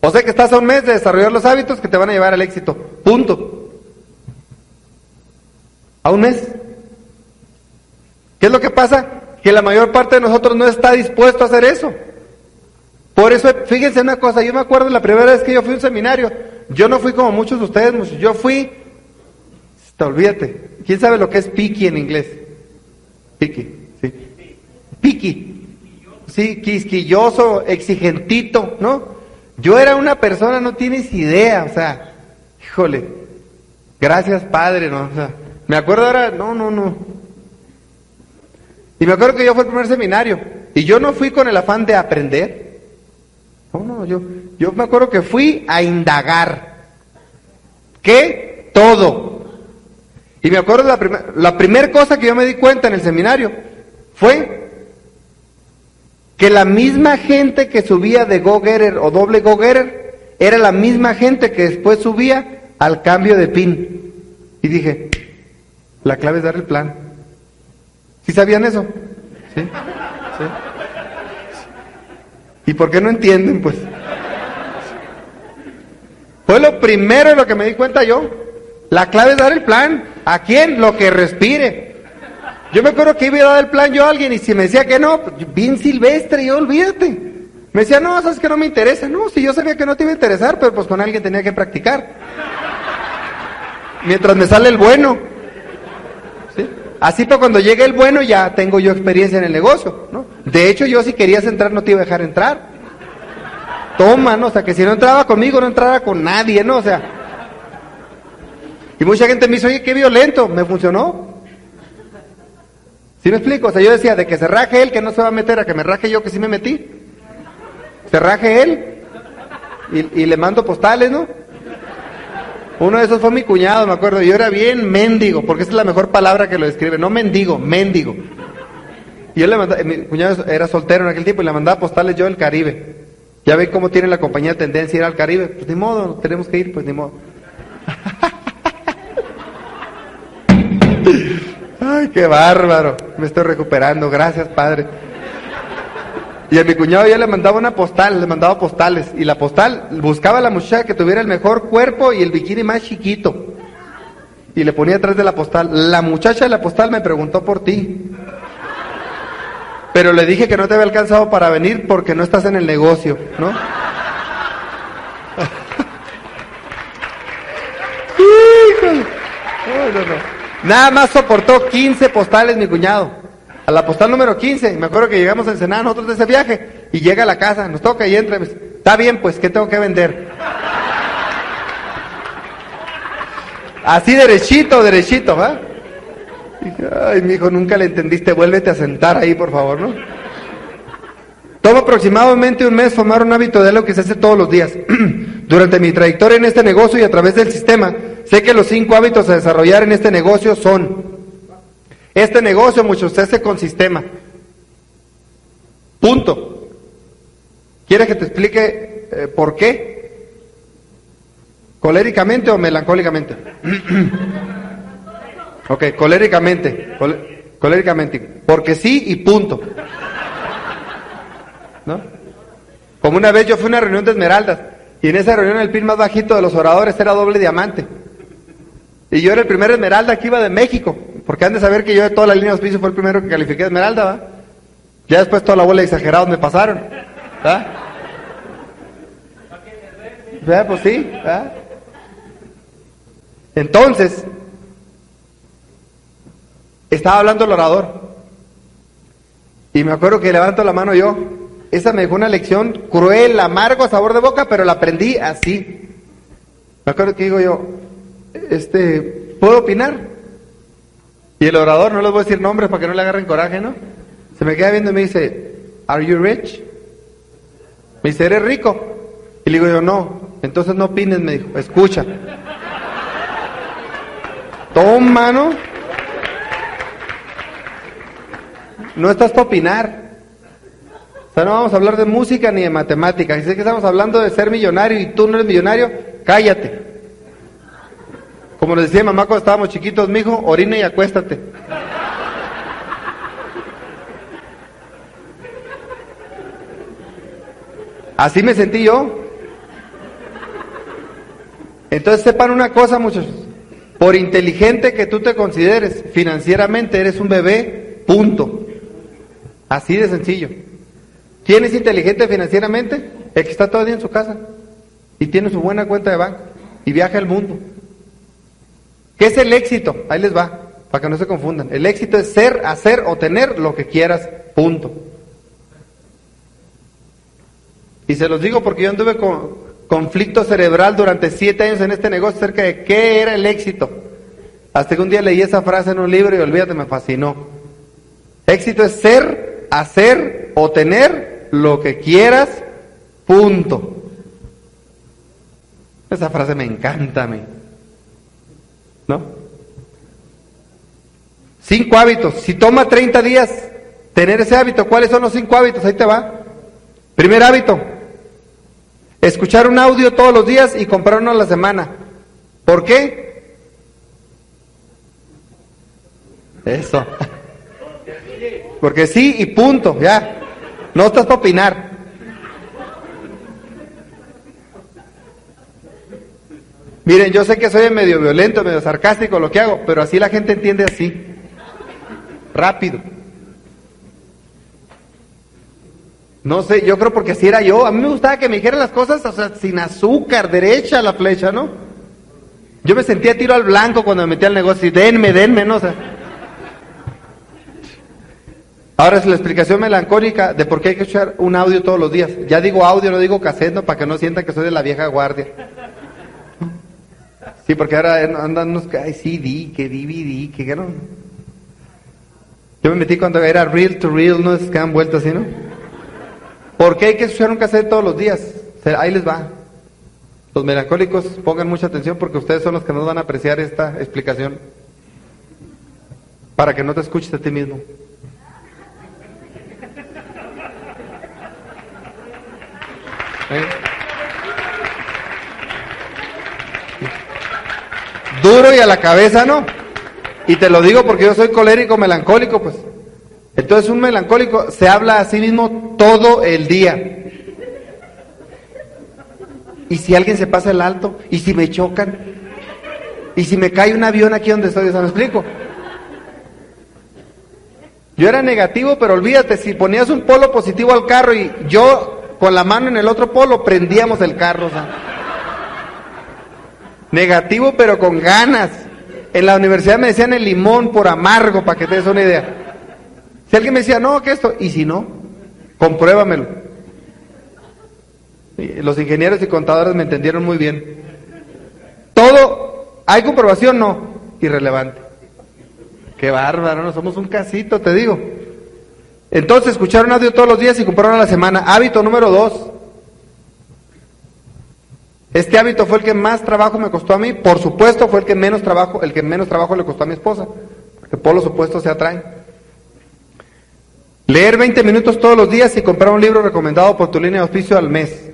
O sea que estás a un mes de desarrollar los hábitos que te van a llevar al éxito. Punto. A un mes. ¿Qué es lo que pasa? Que la mayor parte de nosotros no está dispuesto a hacer eso. Por eso, fíjense una cosa, yo me acuerdo la primera vez que yo fui a un seminario, yo no fui como muchos de ustedes, yo fui, te olvídate, ¿quién sabe lo que es piqui en inglés? Piqui, sí. Piqui, sí, quisquilloso, exigentito, ¿no? Yo era una persona, no tienes idea, o sea, híjole, gracias Padre, ¿no? O sea, me acuerdo ahora, no, no, no. Y me acuerdo que yo fui al primer seminario, y yo no fui con el afán de aprender, no, no, yo, yo me acuerdo que fui a indagar. ¿Qué? Todo. Y me acuerdo la, primera la primera cosa que yo me di cuenta en el seminario fue que la misma gente que subía de go-getter o doble go-getter era la misma gente que después subía al cambio de pin. Y dije, la clave es dar el plan. ¿Sí sabían eso? ¿Y por qué no entienden? Pues. Fue lo primero de lo que me di cuenta yo. La clave es dar el plan. ¿A quién? Lo que respire. Yo me acuerdo que iba a dar el plan yo a alguien y si me decía que no, bien silvestre, yo olvídate. Me decía, no, sabes que no me interesa. No, si yo sabía que no te iba a interesar, pero pues con alguien tenía que practicar. Mientras me sale el bueno. ¿Sí? Así pues cuando llegue el bueno ya tengo yo experiencia en el negocio, ¿no? De hecho yo si querías entrar no te iba a dejar entrar. Toma, ¿no? O sea, que si no entraba conmigo no entrara con nadie, ¿no? O sea. Y mucha gente me dice, oye, qué violento, me funcionó. ¿Sí me explico? O sea, yo decía, de que se raje él, que no se va a meter, a que me raje yo, que sí me metí. Se raje él. Y, le mando postales, ¿no? Uno de esos fue mi cuñado, me acuerdo. Yo era bien mendigo, porque esa es la mejor palabra que lo describe. No mendigo, mendigo. Y yo le mandaba, mi cuñado era soltero en aquel tiempo y le mandaba postales yo del Caribe. Ya ve cómo tiene la compañía tendencia a ir al Caribe. Pues ni modo, tenemos que ir, pues ni modo. Ay, qué bárbaro. Me estoy recuperando. Gracias, padre. Y a mi cuñado ya le mandaba una postal, le mandaba postales. Y la postal buscaba a la muchacha que tuviera el mejor cuerpo y el bikini más chiquito. Y le ponía atrás de la postal. La muchacha de la postal me preguntó por ti. Pero le dije que no te había alcanzado para venir porque no estás en el negocio, ¿no? Nada más soportó 15 postales mi cuñado a la postal número 15. Y me acuerdo que llegamos a Ensenada nosotros de ese viaje. Y llega a la casa, nos toca y entra. Está bien, pues, ¿qué tengo que vender? Así derechito, derechito, ¿va? Ay, mi hijo, nunca le entendiste. Vuélvete a sentar ahí, por favor, ¿no? Toma aproximadamente un mes formar un hábito de lo que se hace todos los días. Durante mi trayectoria en este negocio y a través del sistema, sé que los cinco hábitos a desarrollar en este negocio son este negocio, muchos, se hace con sistema. Punto. ¿Quieres que te explique eh, por qué? ¿Coléricamente o melancólicamente? ok, coléricamente. coléricamente. Porque sí y punto. ¿No? Como una vez yo fui a una reunión de Esmeraldas y en esa reunión el pin más bajito de los oradores era doble diamante. Y yo era el primer Esmeralda que iba de México. Porque han de saber que yo de todas las líneas de auspicio fue el primero que califiqué de Esmeralda, ¿va? Ya después toda la bola de exagerados me pasaron. ¿va? Pues sí. Entonces, estaba hablando el orador. Y me acuerdo que levanto la mano yo. Esa me dejó una lección cruel, amargo, sabor de boca, pero la aprendí así. Me acuerdo que digo yo, este, ¿puedo opinar? Y el orador, no les voy a decir nombres para que no le agarren coraje, ¿no? Se me queda viendo y me dice, ¿Are you rich? Me dice, ¿eres rico? Y le digo yo, no. Entonces no opines, me dijo, escucha. Toma, ¿no? No estás para opinar. O sea, no vamos a hablar de música ni de matemáticas. Si es que estamos hablando de ser millonario y tú no eres millonario, cállate. Como nos decía mamá cuando estábamos chiquitos, mijo, orina y acuéstate. Así me sentí yo. Entonces sepan una cosa, muchachos. Por inteligente que tú te consideres, financieramente eres un bebé, punto. Así de sencillo. ¿Quién es inteligente financieramente? El que está todavía en su casa y tiene su buena cuenta de banco y viaja al mundo. ¿Qué es el éxito? Ahí les va, para que no se confundan. El éxito es ser, hacer o tener lo que quieras, punto. Y se los digo porque yo anduve con conflicto cerebral durante siete años en este negocio acerca de qué era el éxito. Hasta que un día leí esa frase en un libro y olvídate, me fascinó. Éxito es ser, hacer o tener lo que quieras, punto. Esa frase me encanta a. ¿No? Cinco hábitos. Si toma 30 días tener ese hábito, ¿cuáles son los cinco hábitos? Ahí te va. Primer hábito, escuchar un audio todos los días y comprar uno a la semana. ¿Por qué? Eso. Porque sí y punto, ya. No estás para opinar. Miren, yo sé que soy medio violento, medio sarcástico lo que hago, pero así la gente entiende así. Rápido. No sé, yo creo porque así era yo. A mí me gustaba que me dijeran las cosas, o sea, sin azúcar, derecha la flecha, ¿no? Yo me sentía tiro al blanco cuando me metí al negocio y denme, denme, ¿no? O sea, Ahora es la explicación melancólica de por qué hay que escuchar un audio todos los días. Ya digo audio, no digo cassette, ¿no? para que no sientan que soy de la vieja guardia. Sí, porque ahora andan unos, ay, CD, que DVD, que no. Yo me metí cuando era real to real, no es que han vuelto así, ¿no? ¿Por qué hay que escuchar un cassette todos los días? Ahí les va. Los melancólicos pongan mucha atención porque ustedes son los que nos van a apreciar esta explicación. Para que no te escuches a ti mismo. ¿Eh? Duro y a la cabeza, ¿no? Y te lo digo porque yo soy colérico, melancólico, pues. Entonces un melancólico se habla a sí mismo todo el día. ¿Y si alguien se pasa el alto? ¿Y si me chocan? ¿Y si me cae un avión aquí donde estoy? ¿Se me explico? Yo era negativo, pero olvídate, si ponías un polo positivo al carro y yo con la mano en el otro polo prendíamos el carro. Negativo, pero con ganas. En la universidad me decían el limón por amargo, para que te des una idea. Si alguien me decía, no, que esto, y si no, compruébamelo. Los ingenieros y contadores me entendieron muy bien. Todo, ¿hay comprobación? No, irrelevante. Qué bárbaro, no somos un casito, te digo. Entonces, escuchar un audio todos los días y comprar a la semana. Hábito número dos. Este hábito fue el que más trabajo me costó a mí. Por supuesto, fue el que menos trabajo, el que menos trabajo le costó a mi esposa. Porque por los opuestos se atraen. Leer 20 minutos todos los días y comprar un libro recomendado por tu línea de auspicio al mes.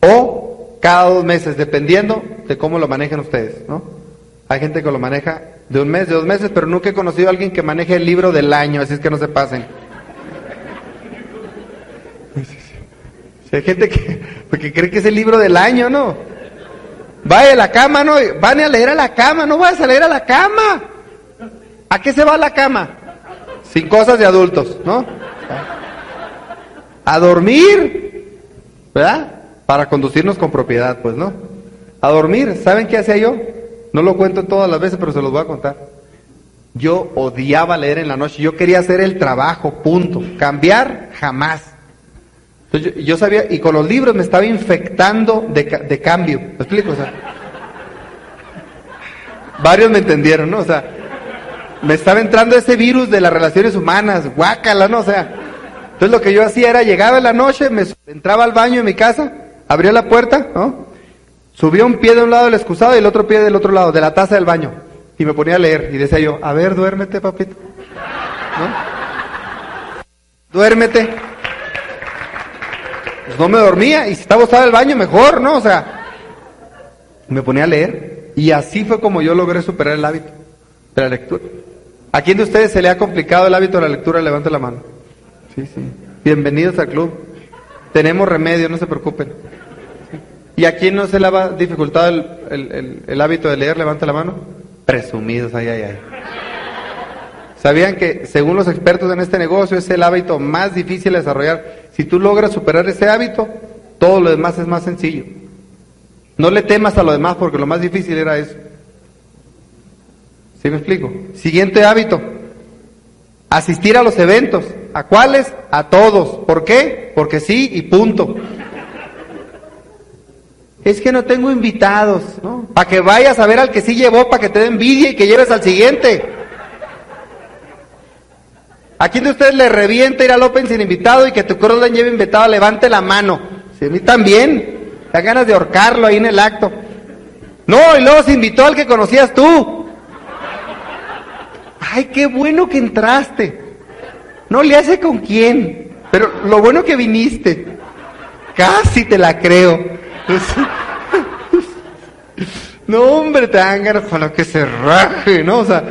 O cada dos meses, dependiendo de cómo lo manejen ustedes, ¿no? Hay gente que lo maneja de un mes, de dos meses, pero nunca he conocido a alguien que maneje el libro del año, así es que no se pasen. hay gente que, cree que es el libro del año, ¿no? Vaya a la cama, ¿no? Van a leer a la cama, no vayas a leer a la cama. ¿A qué se va a la cama? Sin cosas de adultos, ¿no? A dormir, ¿verdad? para conducirnos con propiedad, pues, ¿no? A dormir, ¿saben qué hacía yo? No lo cuento todas las veces, pero se los voy a contar. Yo odiaba leer en la noche, yo quería hacer el trabajo, punto. Cambiar, jamás. Entonces, yo, sabía, y con los libros me estaba infectando de, de cambio. ¿Me explico? Varios me entendieron, ¿no? O sea, me estaba entrando ese virus de las relaciones humanas, guácala, ¿no? O sea, entonces lo que yo hacía era, llegaba en la noche, me entraba al baño en mi casa, abría la puerta, ¿no? Subía un pie de un lado del excusado y el otro pie del otro lado, de la taza del baño. Y me ponía a leer. Y decía yo, a ver, duérmete, papito. ¿No? Duérmete. Pues no me dormía. Y si estaba usado el baño, mejor, ¿no? O sea, me ponía a leer. Y así fue como yo logré superar el hábito de la lectura. ¿A quién de ustedes se le ha complicado el hábito de la lectura? Levante la mano. Sí, sí. Bienvenidos al club. Tenemos remedio, no se preocupen. ¿Y a quién no se le ha dificultado el, hábito de leer? Levanta la mano. Presumidos, ay, ay, ay. ¿Sabían que, según los expertos en este negocio, es el hábito más difícil de desarrollar? Si tú logras superar ese hábito, todo lo demás es más sencillo. No le temas a lo demás porque lo más difícil era eso. ¿Sí me explico? Siguiente hábito. Asistir a los eventos. ¿A cuáles? A todos. ¿Por qué? Porque sí y punto. Es que no tengo invitados, ¿no? Para que vayas a ver al que sí llevó, para que te dé envidia y que lleves al siguiente. ¿A quién de ustedes le revienta ir al Open sin invitado y que tu crossline lleve invitado? Levante la mano. Sí, a mí también. Da ganas de ahorcarlo ahí en el acto. No, y luego se invitó al que conocías tú. Ay, qué bueno que entraste. No le hace con quién. Pero lo bueno que viniste. Casi te la creo. No, hombre, te dan ganas para que se raje, ¿no? O sea,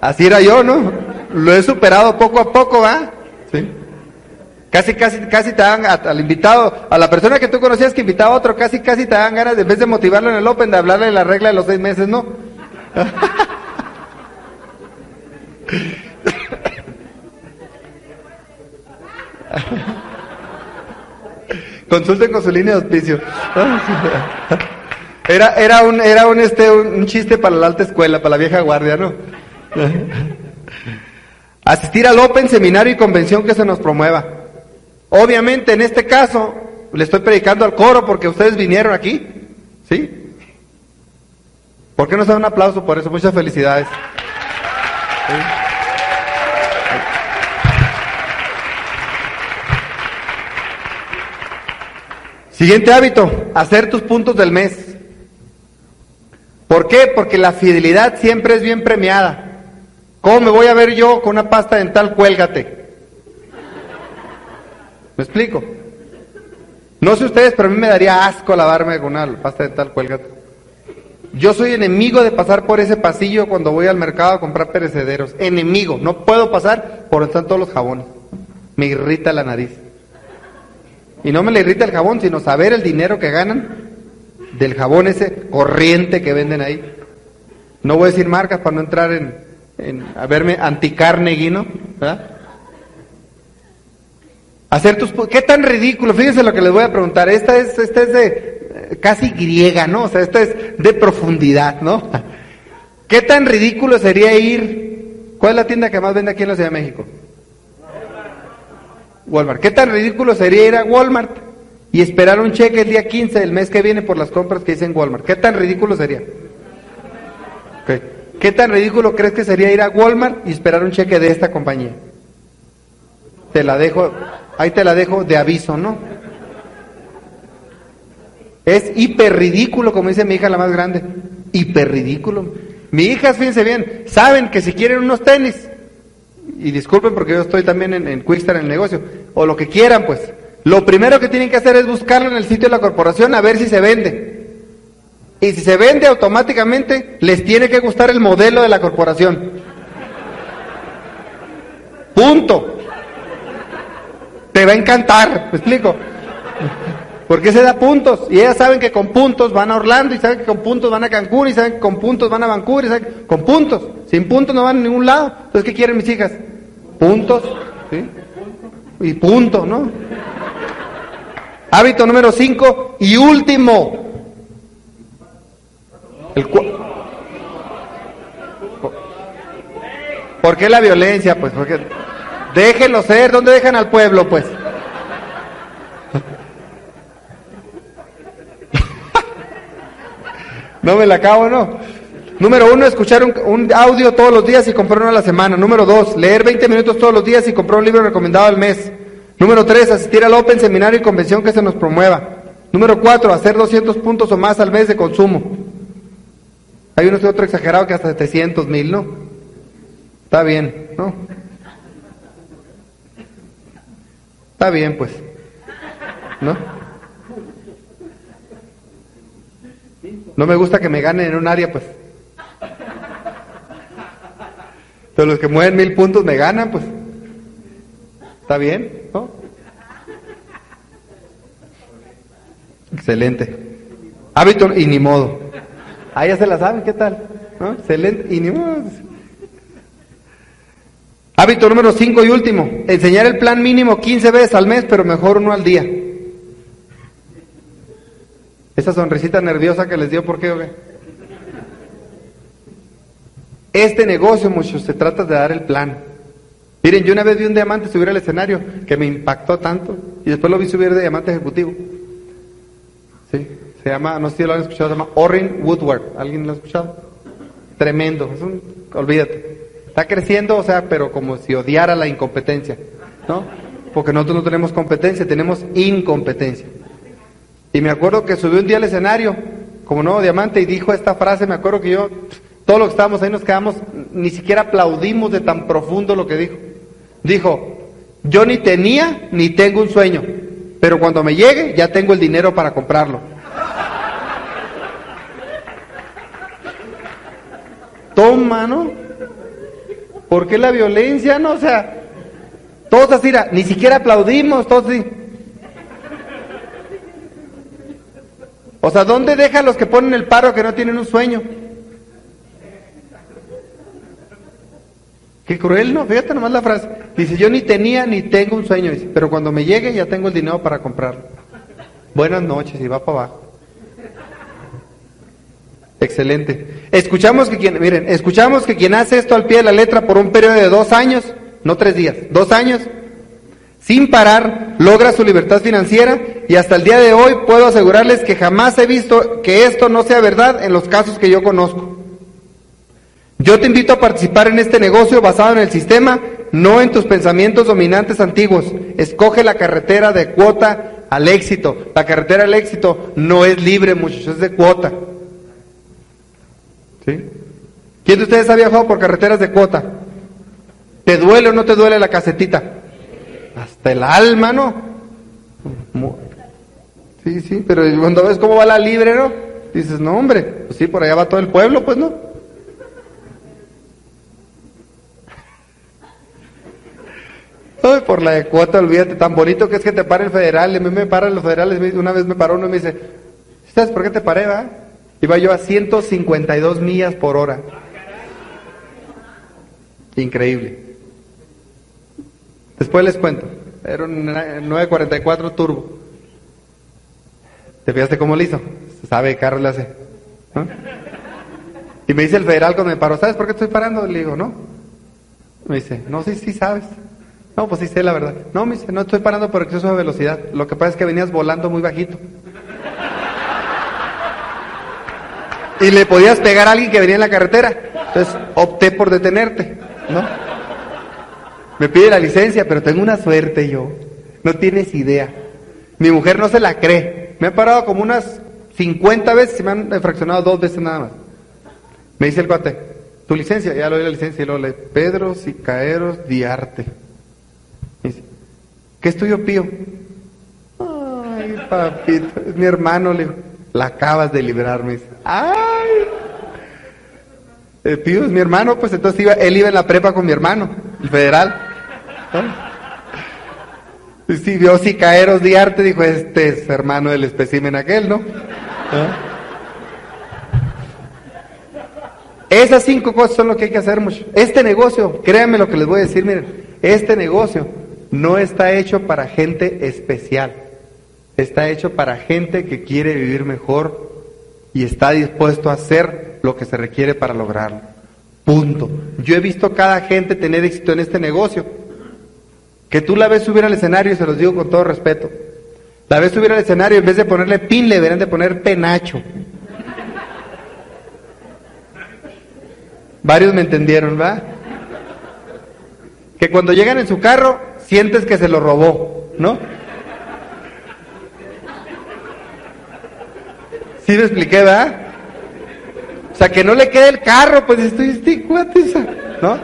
así era yo, ¿no? Lo he superado poco a poco, ¿va? Sí. Casi, casi, casi te dan al invitado, a la persona que tú conocías que invitaba a otro, casi, casi te dan ganas, en vez de motivarlo en el Open, de hablarle de la regla de los seis meses, ¿no? Consulten con su línea de auspicio. Era, era un, era un, este, un, chiste para la alta escuela, para la vieja guardia, ¿no? Asistir al Open, seminario y convención que se nos promueva. Obviamente, en este caso, le estoy predicando al coro porque ustedes vinieron aquí, ¿sí? ¿Por qué no se da un aplauso por eso? Muchas felicidades. Siguiente hábito, hacer tus puntos del mes. ¿Por qué? Porque la fidelidad siempre es bien premiada. ¿Cómo me voy a ver yo con una pasta dental? Cuélgate. ¿Me explico? No sé ustedes, pero a mí me daría asco lavarme con una pasta dental, cuélgate. Yo soy enemigo de pasar por ese pasillo cuando voy al mercado a comprar perecederos. Enemigo. No puedo pasar por donde están todos los jabones. Me irrita la nariz. Y no me le irrita el jabón, sino saber el dinero que ganan del jabón ese corriente que venden ahí. No voy a decir marcas para no entrar en, en a verme anticarneguino, ¿verdad? Hacer tus qué tan ridículo, fíjense lo que les voy a preguntar. Esta es esta es de eh, casi griega, ¿no? O sea, esta es de profundidad, ¿no? ¿Qué tan ridículo sería ir ¿Cuál es la tienda que más vende aquí en la Ciudad de México? Walmart. ¿Qué tan ridículo sería ir a Walmart y esperar un cheque el día 15 del mes que viene por las compras que hice en Walmart? ¿Qué tan ridículo sería? ¿Qué tan ridículo crees que sería ir a Walmart y esperar un cheque de esta compañía? Te la dejo, ahí te la dejo de aviso, ¿no? Es hiper ridículo, como dice mi hija la más grande. Hiper ridículo. Mi hijas, fíjense bien, saben que si quieren unos tenis, y disculpen porque yo estoy también en, en Quickstar en el negocio, o lo que quieran, pues, lo primero que tienen que hacer es buscarlo en el sitio de la corporación a ver si se vende. Y si se vende automáticamente, les tiene que gustar el modelo de la corporación. Punto. Te va a encantar, ¿me explico? Porque se da puntos. Y ellas saben que con puntos van a Orlando, y saben que con puntos van a Cancún, y saben que con puntos van a Vancouver, y saben que con puntos. Sin puntos no van a ningún lado. Entonces, ¿qué quieren mis hijas? Puntos. Y punto, ¿no? Hábito número 5 y último. El ¿Por qué la violencia? Pues porque déjenlo ser, ¿dónde dejan al pueblo? Pues. no me la acabo, ¿no? Número uno, escuchar un, audio todos los días y comprar uno a la semana. Número dos, leer 20 minutos todos los días y comprar un libro recomendado al mes. Número tres, asistir al Open, seminario y convención que se nos promueva. Número cuatro, hacer 200 puntos o más al mes de consumo. Hay uno otro exagerado que hasta 700 mil, ¿no? Está bien, ¿no? Está bien, pues. ¿No? No me gusta que me ganen en un área, pues. Pero los que mueven mil puntos me ganan, pues. ¿Está bien? Excelente. Hábito y ni modo. Ah, ya se la saben, ¿qué tal? Excelente y ni modo. Hábito número 5 y último. Enseñar el plan mínimo 15 veces al mes, pero mejor uno al día. Esa sonrisita nerviosa que les dio, ¿por qué? Este negocio, muchos, se trata de dar el plan. Miren, yo una vez vi un diamante subir al escenario que me impactó tanto y después lo vi subir de diamante ejecutivo. Sí, se llama, no sé si lo han escuchado, se llama Orrin Woodward. ¿Alguien lo ha escuchado? Tremendo, es un, olvídate. Está creciendo, o sea, pero como si odiara la incompetencia, ¿no? Porque nosotros no tenemos competencia, tenemos incompetencia. Y me acuerdo que subió un día al escenario como nuevo diamante y dijo esta frase, me acuerdo que yo todos los que estábamos ahí nos quedamos, ni siquiera aplaudimos de tan profundo lo que dijo. Dijo, yo ni tenía ni tengo un sueño, pero cuando me llegue ya tengo el dinero para comprarlo. Toma, ¿no? ¿Por qué la violencia? No, o sea, todos así, ni siquiera aplaudimos, todos así. O sea, ¿dónde dejan los que ponen el paro que no tienen un sueño? Qué cruel, ¿no? Fíjate nomás la frase. Dice, yo ni tenía ni tengo un sueño, dice, pero cuando me llegue ya tengo el dinero para comprarlo. Buenas noches y va para abajo. Excelente. Escuchamos que quien, miren, escuchamos que quien hace esto al pie de la letra por un periodo de dos años, no tres días, dos años, sin parar, logra su libertad financiera y hasta el día de hoy puedo asegurarles que jamás he visto que esto no sea verdad en los casos que yo conozco. Yo te invito a participar en este negocio basado en el sistema, no en tus pensamientos dominantes antiguos. Escoge la carretera de cuota al éxito. La carretera al éxito no es libre, muchachos, es de cuota. ¿Sí? ¿Quién de ustedes ha viajado por carreteras de cuota? ¿Te duele o no te duele la casetita? Hasta el alma, ¿no? Sí, sí, pero cuando ves cómo va la libre, ¿no? Dices, no, hombre, pues sí, por allá va todo el pueblo, pues no. Ay, por la de cuota, olvídate, tan bonito que es que te pare el federal, a mí me paran los federales, una vez me paró uno y me dice, ¿sabes por qué te paré, va? Iba yo a 152 millas por hora. Increíble. Después les cuento, era un 944 turbo. ¿Te fijaste cómo lo hizo? Sabe, carro le hace. Y me dice el federal cuando me paró, ¿sabes por qué estoy parando? Le digo, no. Me dice, no, sí, sí sabes. No, pues sí sé la verdad. No, me dice, no estoy parando por exceso de velocidad. Lo que pasa es que venías volando muy bajito. Y le podías pegar a alguien que venía en la carretera. Entonces opté por detenerte, ¿no? Me pide la licencia, pero tengo una suerte yo. No tienes idea. Mi mujer no se la cree. Me ha parado como unas 50 veces y me han fraccionado dos veces nada más. Me dice el cuate, tu licencia, ya lo doy la licencia y luego le Pedro Sicaeros Diarte. ¿Qué es tuyo Pío? Ay, papito, es mi hermano, le digo, la acabas de librar, me dice. Ay, el Pío es mi hermano, pues entonces iba, él iba en la prepa con mi hermano, el federal. Y si vio Sicaeros Diarte, dijo, este es hermano del espécimen aquel, ¿no? Esas cinco cosas son lo que hay que hacer mucho. Este negocio, créanme lo que les voy a decir, miren, este negocio no está hecho para gente especial. está hecho para gente que quiere vivir mejor y está dispuesto a hacer lo que se requiere para lograrlo. Punto. Yo he visto cada gente tener éxito en este negocio. Que tú la ves subir al escenario, y se los digo con todo respeto. La ves subir al escenario, en vez de ponerle pin, le deberían de poner penacho. Varios me entendieron, ¿va? Que cuando llegan en su carro, sientes que se lo robó, ¿no? ¿Sí me expliqué, va? O sea, que no le quede el carro, pues estoy, estoy ¿no?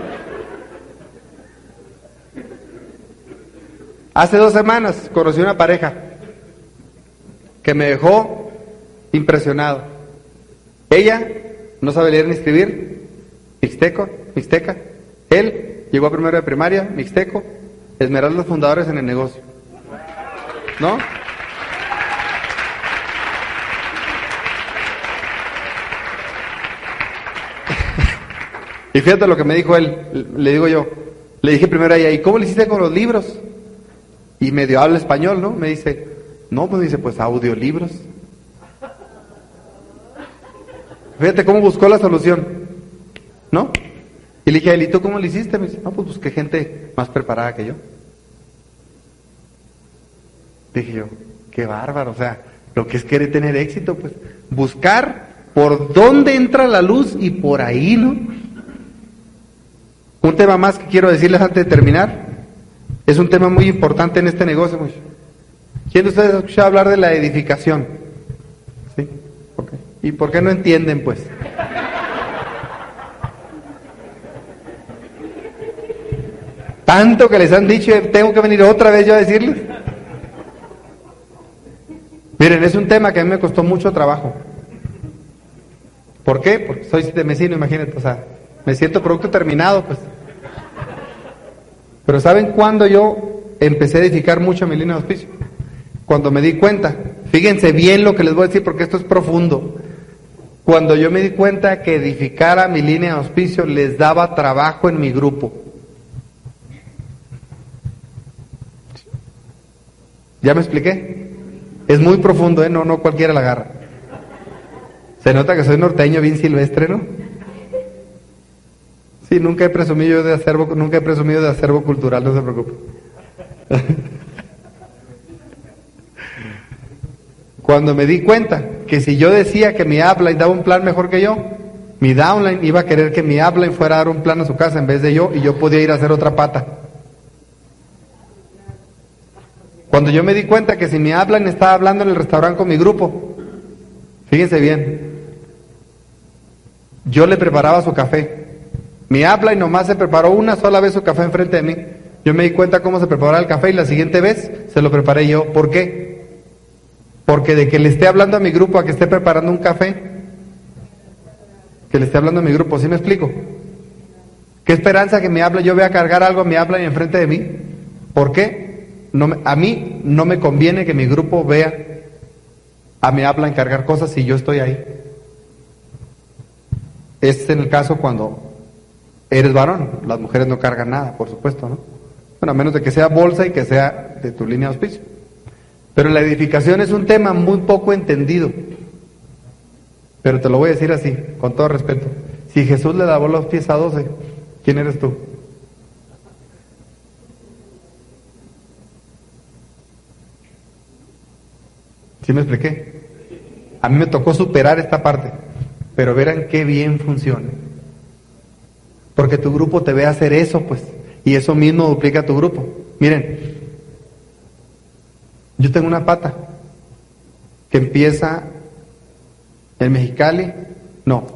Hace dos semanas conocí una pareja que me dejó impresionado. Ella no sabe leer ni escribir, mixteco, mixteca. Él llegó a primero de primaria, mixteco, los fundadores en el negocio. ¿No? y fíjate lo que me dijo él, le digo yo, le dije primero a ella, ¿y cómo le hiciste con los libros? Y medio habla español, ¿no? Me dice, no, pues dice, pues audiolibros. Fíjate cómo buscó la solución, ¿no? Y le dije ¿y tú cómo le hiciste? Me dice, no, pues busqué gente más preparada que yo. Dije yo, qué bárbaro, o sea, lo que es querer tener éxito, pues buscar por dónde entra la luz y por ahí, ¿no? Un tema más que quiero decirles antes de terminar, es un tema muy importante en este negocio. Pues. ¿Quién de ustedes ha escuchado hablar de la edificación? ¿Sí? ¿Y por qué no entienden, pues? Tanto que les han dicho, tengo que venir otra vez yo a decirles. Miren, es un tema que a mí me costó mucho trabajo. ¿Por qué? Porque soy de mesino, imagínate, o sea, me siento producto terminado, pues. Pero ¿saben cuándo yo empecé a edificar mucho mi línea de auspicio? Cuando me di cuenta, fíjense bien lo que les voy a decir porque esto es profundo. Cuando yo me di cuenta que edificar a mi línea de auspicio les daba trabajo en mi grupo. ¿Ya me expliqué? Es muy profundo, ¿eh? No, no cualquiera la agarra. Se nota que soy norteño bien silvestre, ¿no? Sí, nunca he presumido de acervo, nunca he presumido de acervo cultural, no se preocupe. Cuando me di cuenta que si yo decía que mi upline daba un plan mejor que yo, mi downline iba a querer que mi upline fuera a dar un plan a su casa en vez de yo y yo podía ir a hacer otra pata. Cuando yo me di cuenta que si me hablan, estaba hablando en el restaurante con mi grupo, fíjense bien, yo le preparaba su café. Me habla y nomás se preparó una sola vez su café enfrente de mí. Yo me di cuenta cómo se preparaba el café y la siguiente vez se lo preparé yo. ¿Por qué? Porque de que le esté hablando a mi grupo a que esté preparando un café, que le esté hablando a mi grupo, ¿sí me explico? ¿Qué esperanza que me habla, yo voy a cargar algo, me habla y enfrente de mí? ¿Por qué? A mí no me conviene que mi grupo vea a mi habla encargar cosas si yo estoy ahí. Este es en el caso cuando eres varón. Las mujeres no cargan nada, por supuesto, ¿no? Bueno, a menos de que sea bolsa y que sea de tu línea de auspicio. Pero la edificación es un tema muy poco entendido. Pero te lo voy a decir así, con todo respeto. Si Jesús le lavó los pies a doce, ¿quién eres tú? ¿Sí me expliqué? A mí me tocó superar esta parte, pero verán qué bien funciona. Porque tu grupo te ve hacer eso, pues, y eso mismo duplica tu grupo. Miren, yo tengo una pata que empieza en Mexicali, no,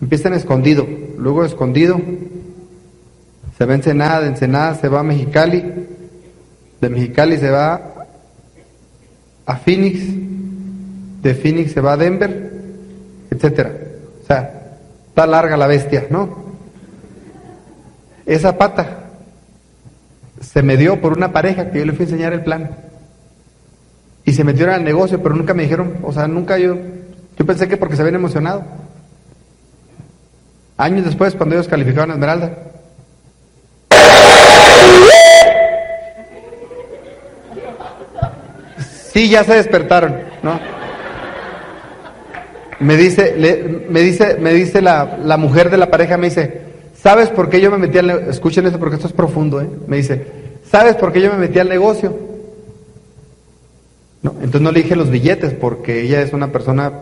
empieza en Escondido, luego Escondido, se va a Ensenada, de Ensenada se va a Mexicali, de Mexicali se va a Phoenix, de Phoenix se va a Denver, etcétera. O sea, está larga la bestia, ¿no? Esa pata se me dio por una pareja que yo le fui a enseñar el plan. Y se metieron al negocio, pero nunca me dijeron, o sea, nunca yo, yo pensé que porque se habían emocionado. Años después, cuando ellos calificaron a Esmeralda, Sí, ya se despertaron, ¿no? Me dice, me dice, me dice la, la mujer de la pareja, me dice, ¿sabes por qué yo me metí al negocio? Escuchen esto porque esto es profundo, ¿eh? Me dice, ¿sabes por qué yo me metí al negocio? No, entonces no le dije los billetes porque ella es una persona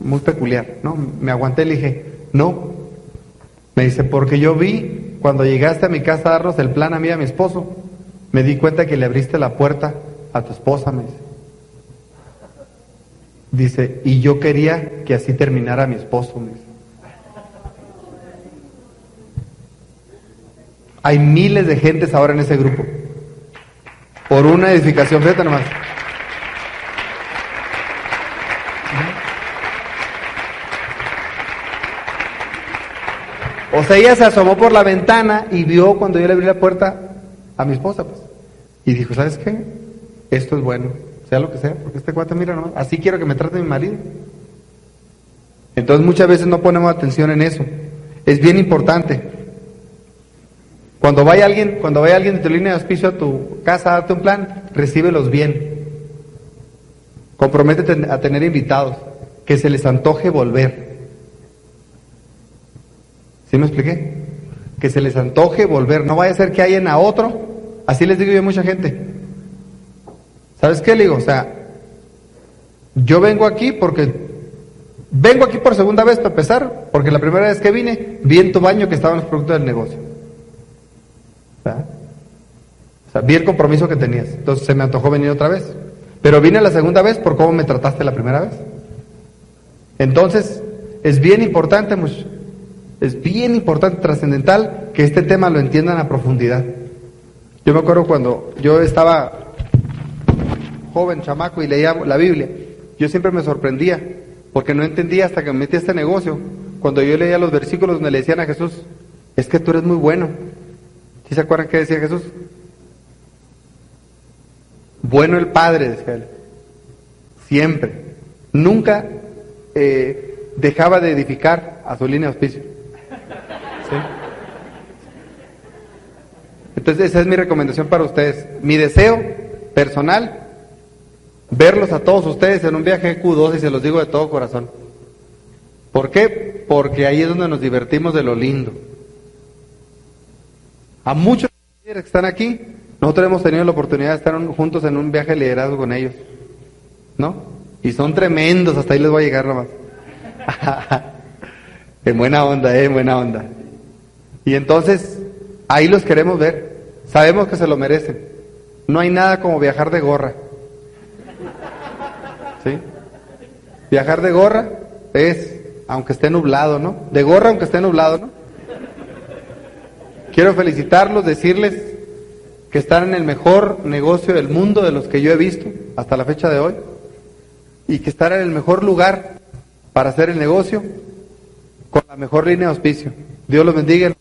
muy peculiar, ¿no? Me aguanté y le dije, no. Me dice, porque yo vi cuando llegaste a mi casa a darnos el plan a mí y a mi esposo, me di cuenta que le abriste la puerta a tu esposa, me dice. Dice, y yo quería que así terminara mi esposo. Hay miles de gentes ahora en ese grupo. Por una edificación, fíjate nomás. O sea, ella se asomó por la ventana y vio cuando yo le abrí la puerta a mi esposa, pues. Y dijo, ¿sabes qué? Esto es bueno, sea lo que sea, porque este cuate, mira nomás, así quiero que me trate mi marido. Entonces muchas veces no ponemos atención en eso. Es bien importante. Cuando vaya alguien, cuando vaya alguien de tu línea de auspicio a tu casa a darte un plan, recíbelos bien. Comprométete a tener invitados, que se les antoje volver. ¿Sí me expliqué? Que se les antoje volver. No vaya a ser que hayan a otro. Así les digo yo a mucha gente. ¿Sabes qué le digo? O sea, yo vengo aquí porque vengo aquí por segunda vez para empezar, porque la primera vez que vine vi en tu baño que estaban los productos del negocio. ¿Verdad? O sea, vi el compromiso que tenías. Entonces se me antojó venir otra vez. Pero vine la segunda vez por cómo me trataste la primera vez. Entonces, es bien importante. Es bien importante, trascendental, que este tema lo entiendan a profundidad. Yo me acuerdo cuando yo estaba joven, chamaco, y leía la Biblia, yo siempre me sorprendía, porque no entendía hasta que me metí este negocio, cuando yo leía los versículos donde le decían a Jesús, es que tú eres muy bueno. ¿Sí se acuerdan qué decía Jesús? Bueno el Padre, decía él. Siempre. Nunca eh, dejaba de edificar a su línea de auspicio. ¿Sí? Entonces esa es mi recomendación para ustedes. Mi deseo personal, verlos a todos ustedes en un viaje Q2 y se los digo de todo corazón. ¿Por qué? Porque ahí es donde nos divertimos de lo lindo. A muchos que están aquí, nosotros hemos tenido la oportunidad de estar un- juntos en un viaje de liderazgo con ellos. ¿No? Y son tremendos, hasta ahí les voy a llegar nomás. en buena onda, eh, en buena onda. Y entonces, ahí los queremos ver. Sabemos que se lo merecen. No hay nada como viajar de gorra. Viajar de gorra es, aunque esté nublado, ¿no? De gorra aunque esté nublado, ¿no? Quiero felicitarlos, decirles que están en el mejor negocio del mundo de los que yo he visto hasta la fecha de hoy y que están en el mejor lugar para hacer el negocio con la mejor línea de auspicio. Dios los bendiga.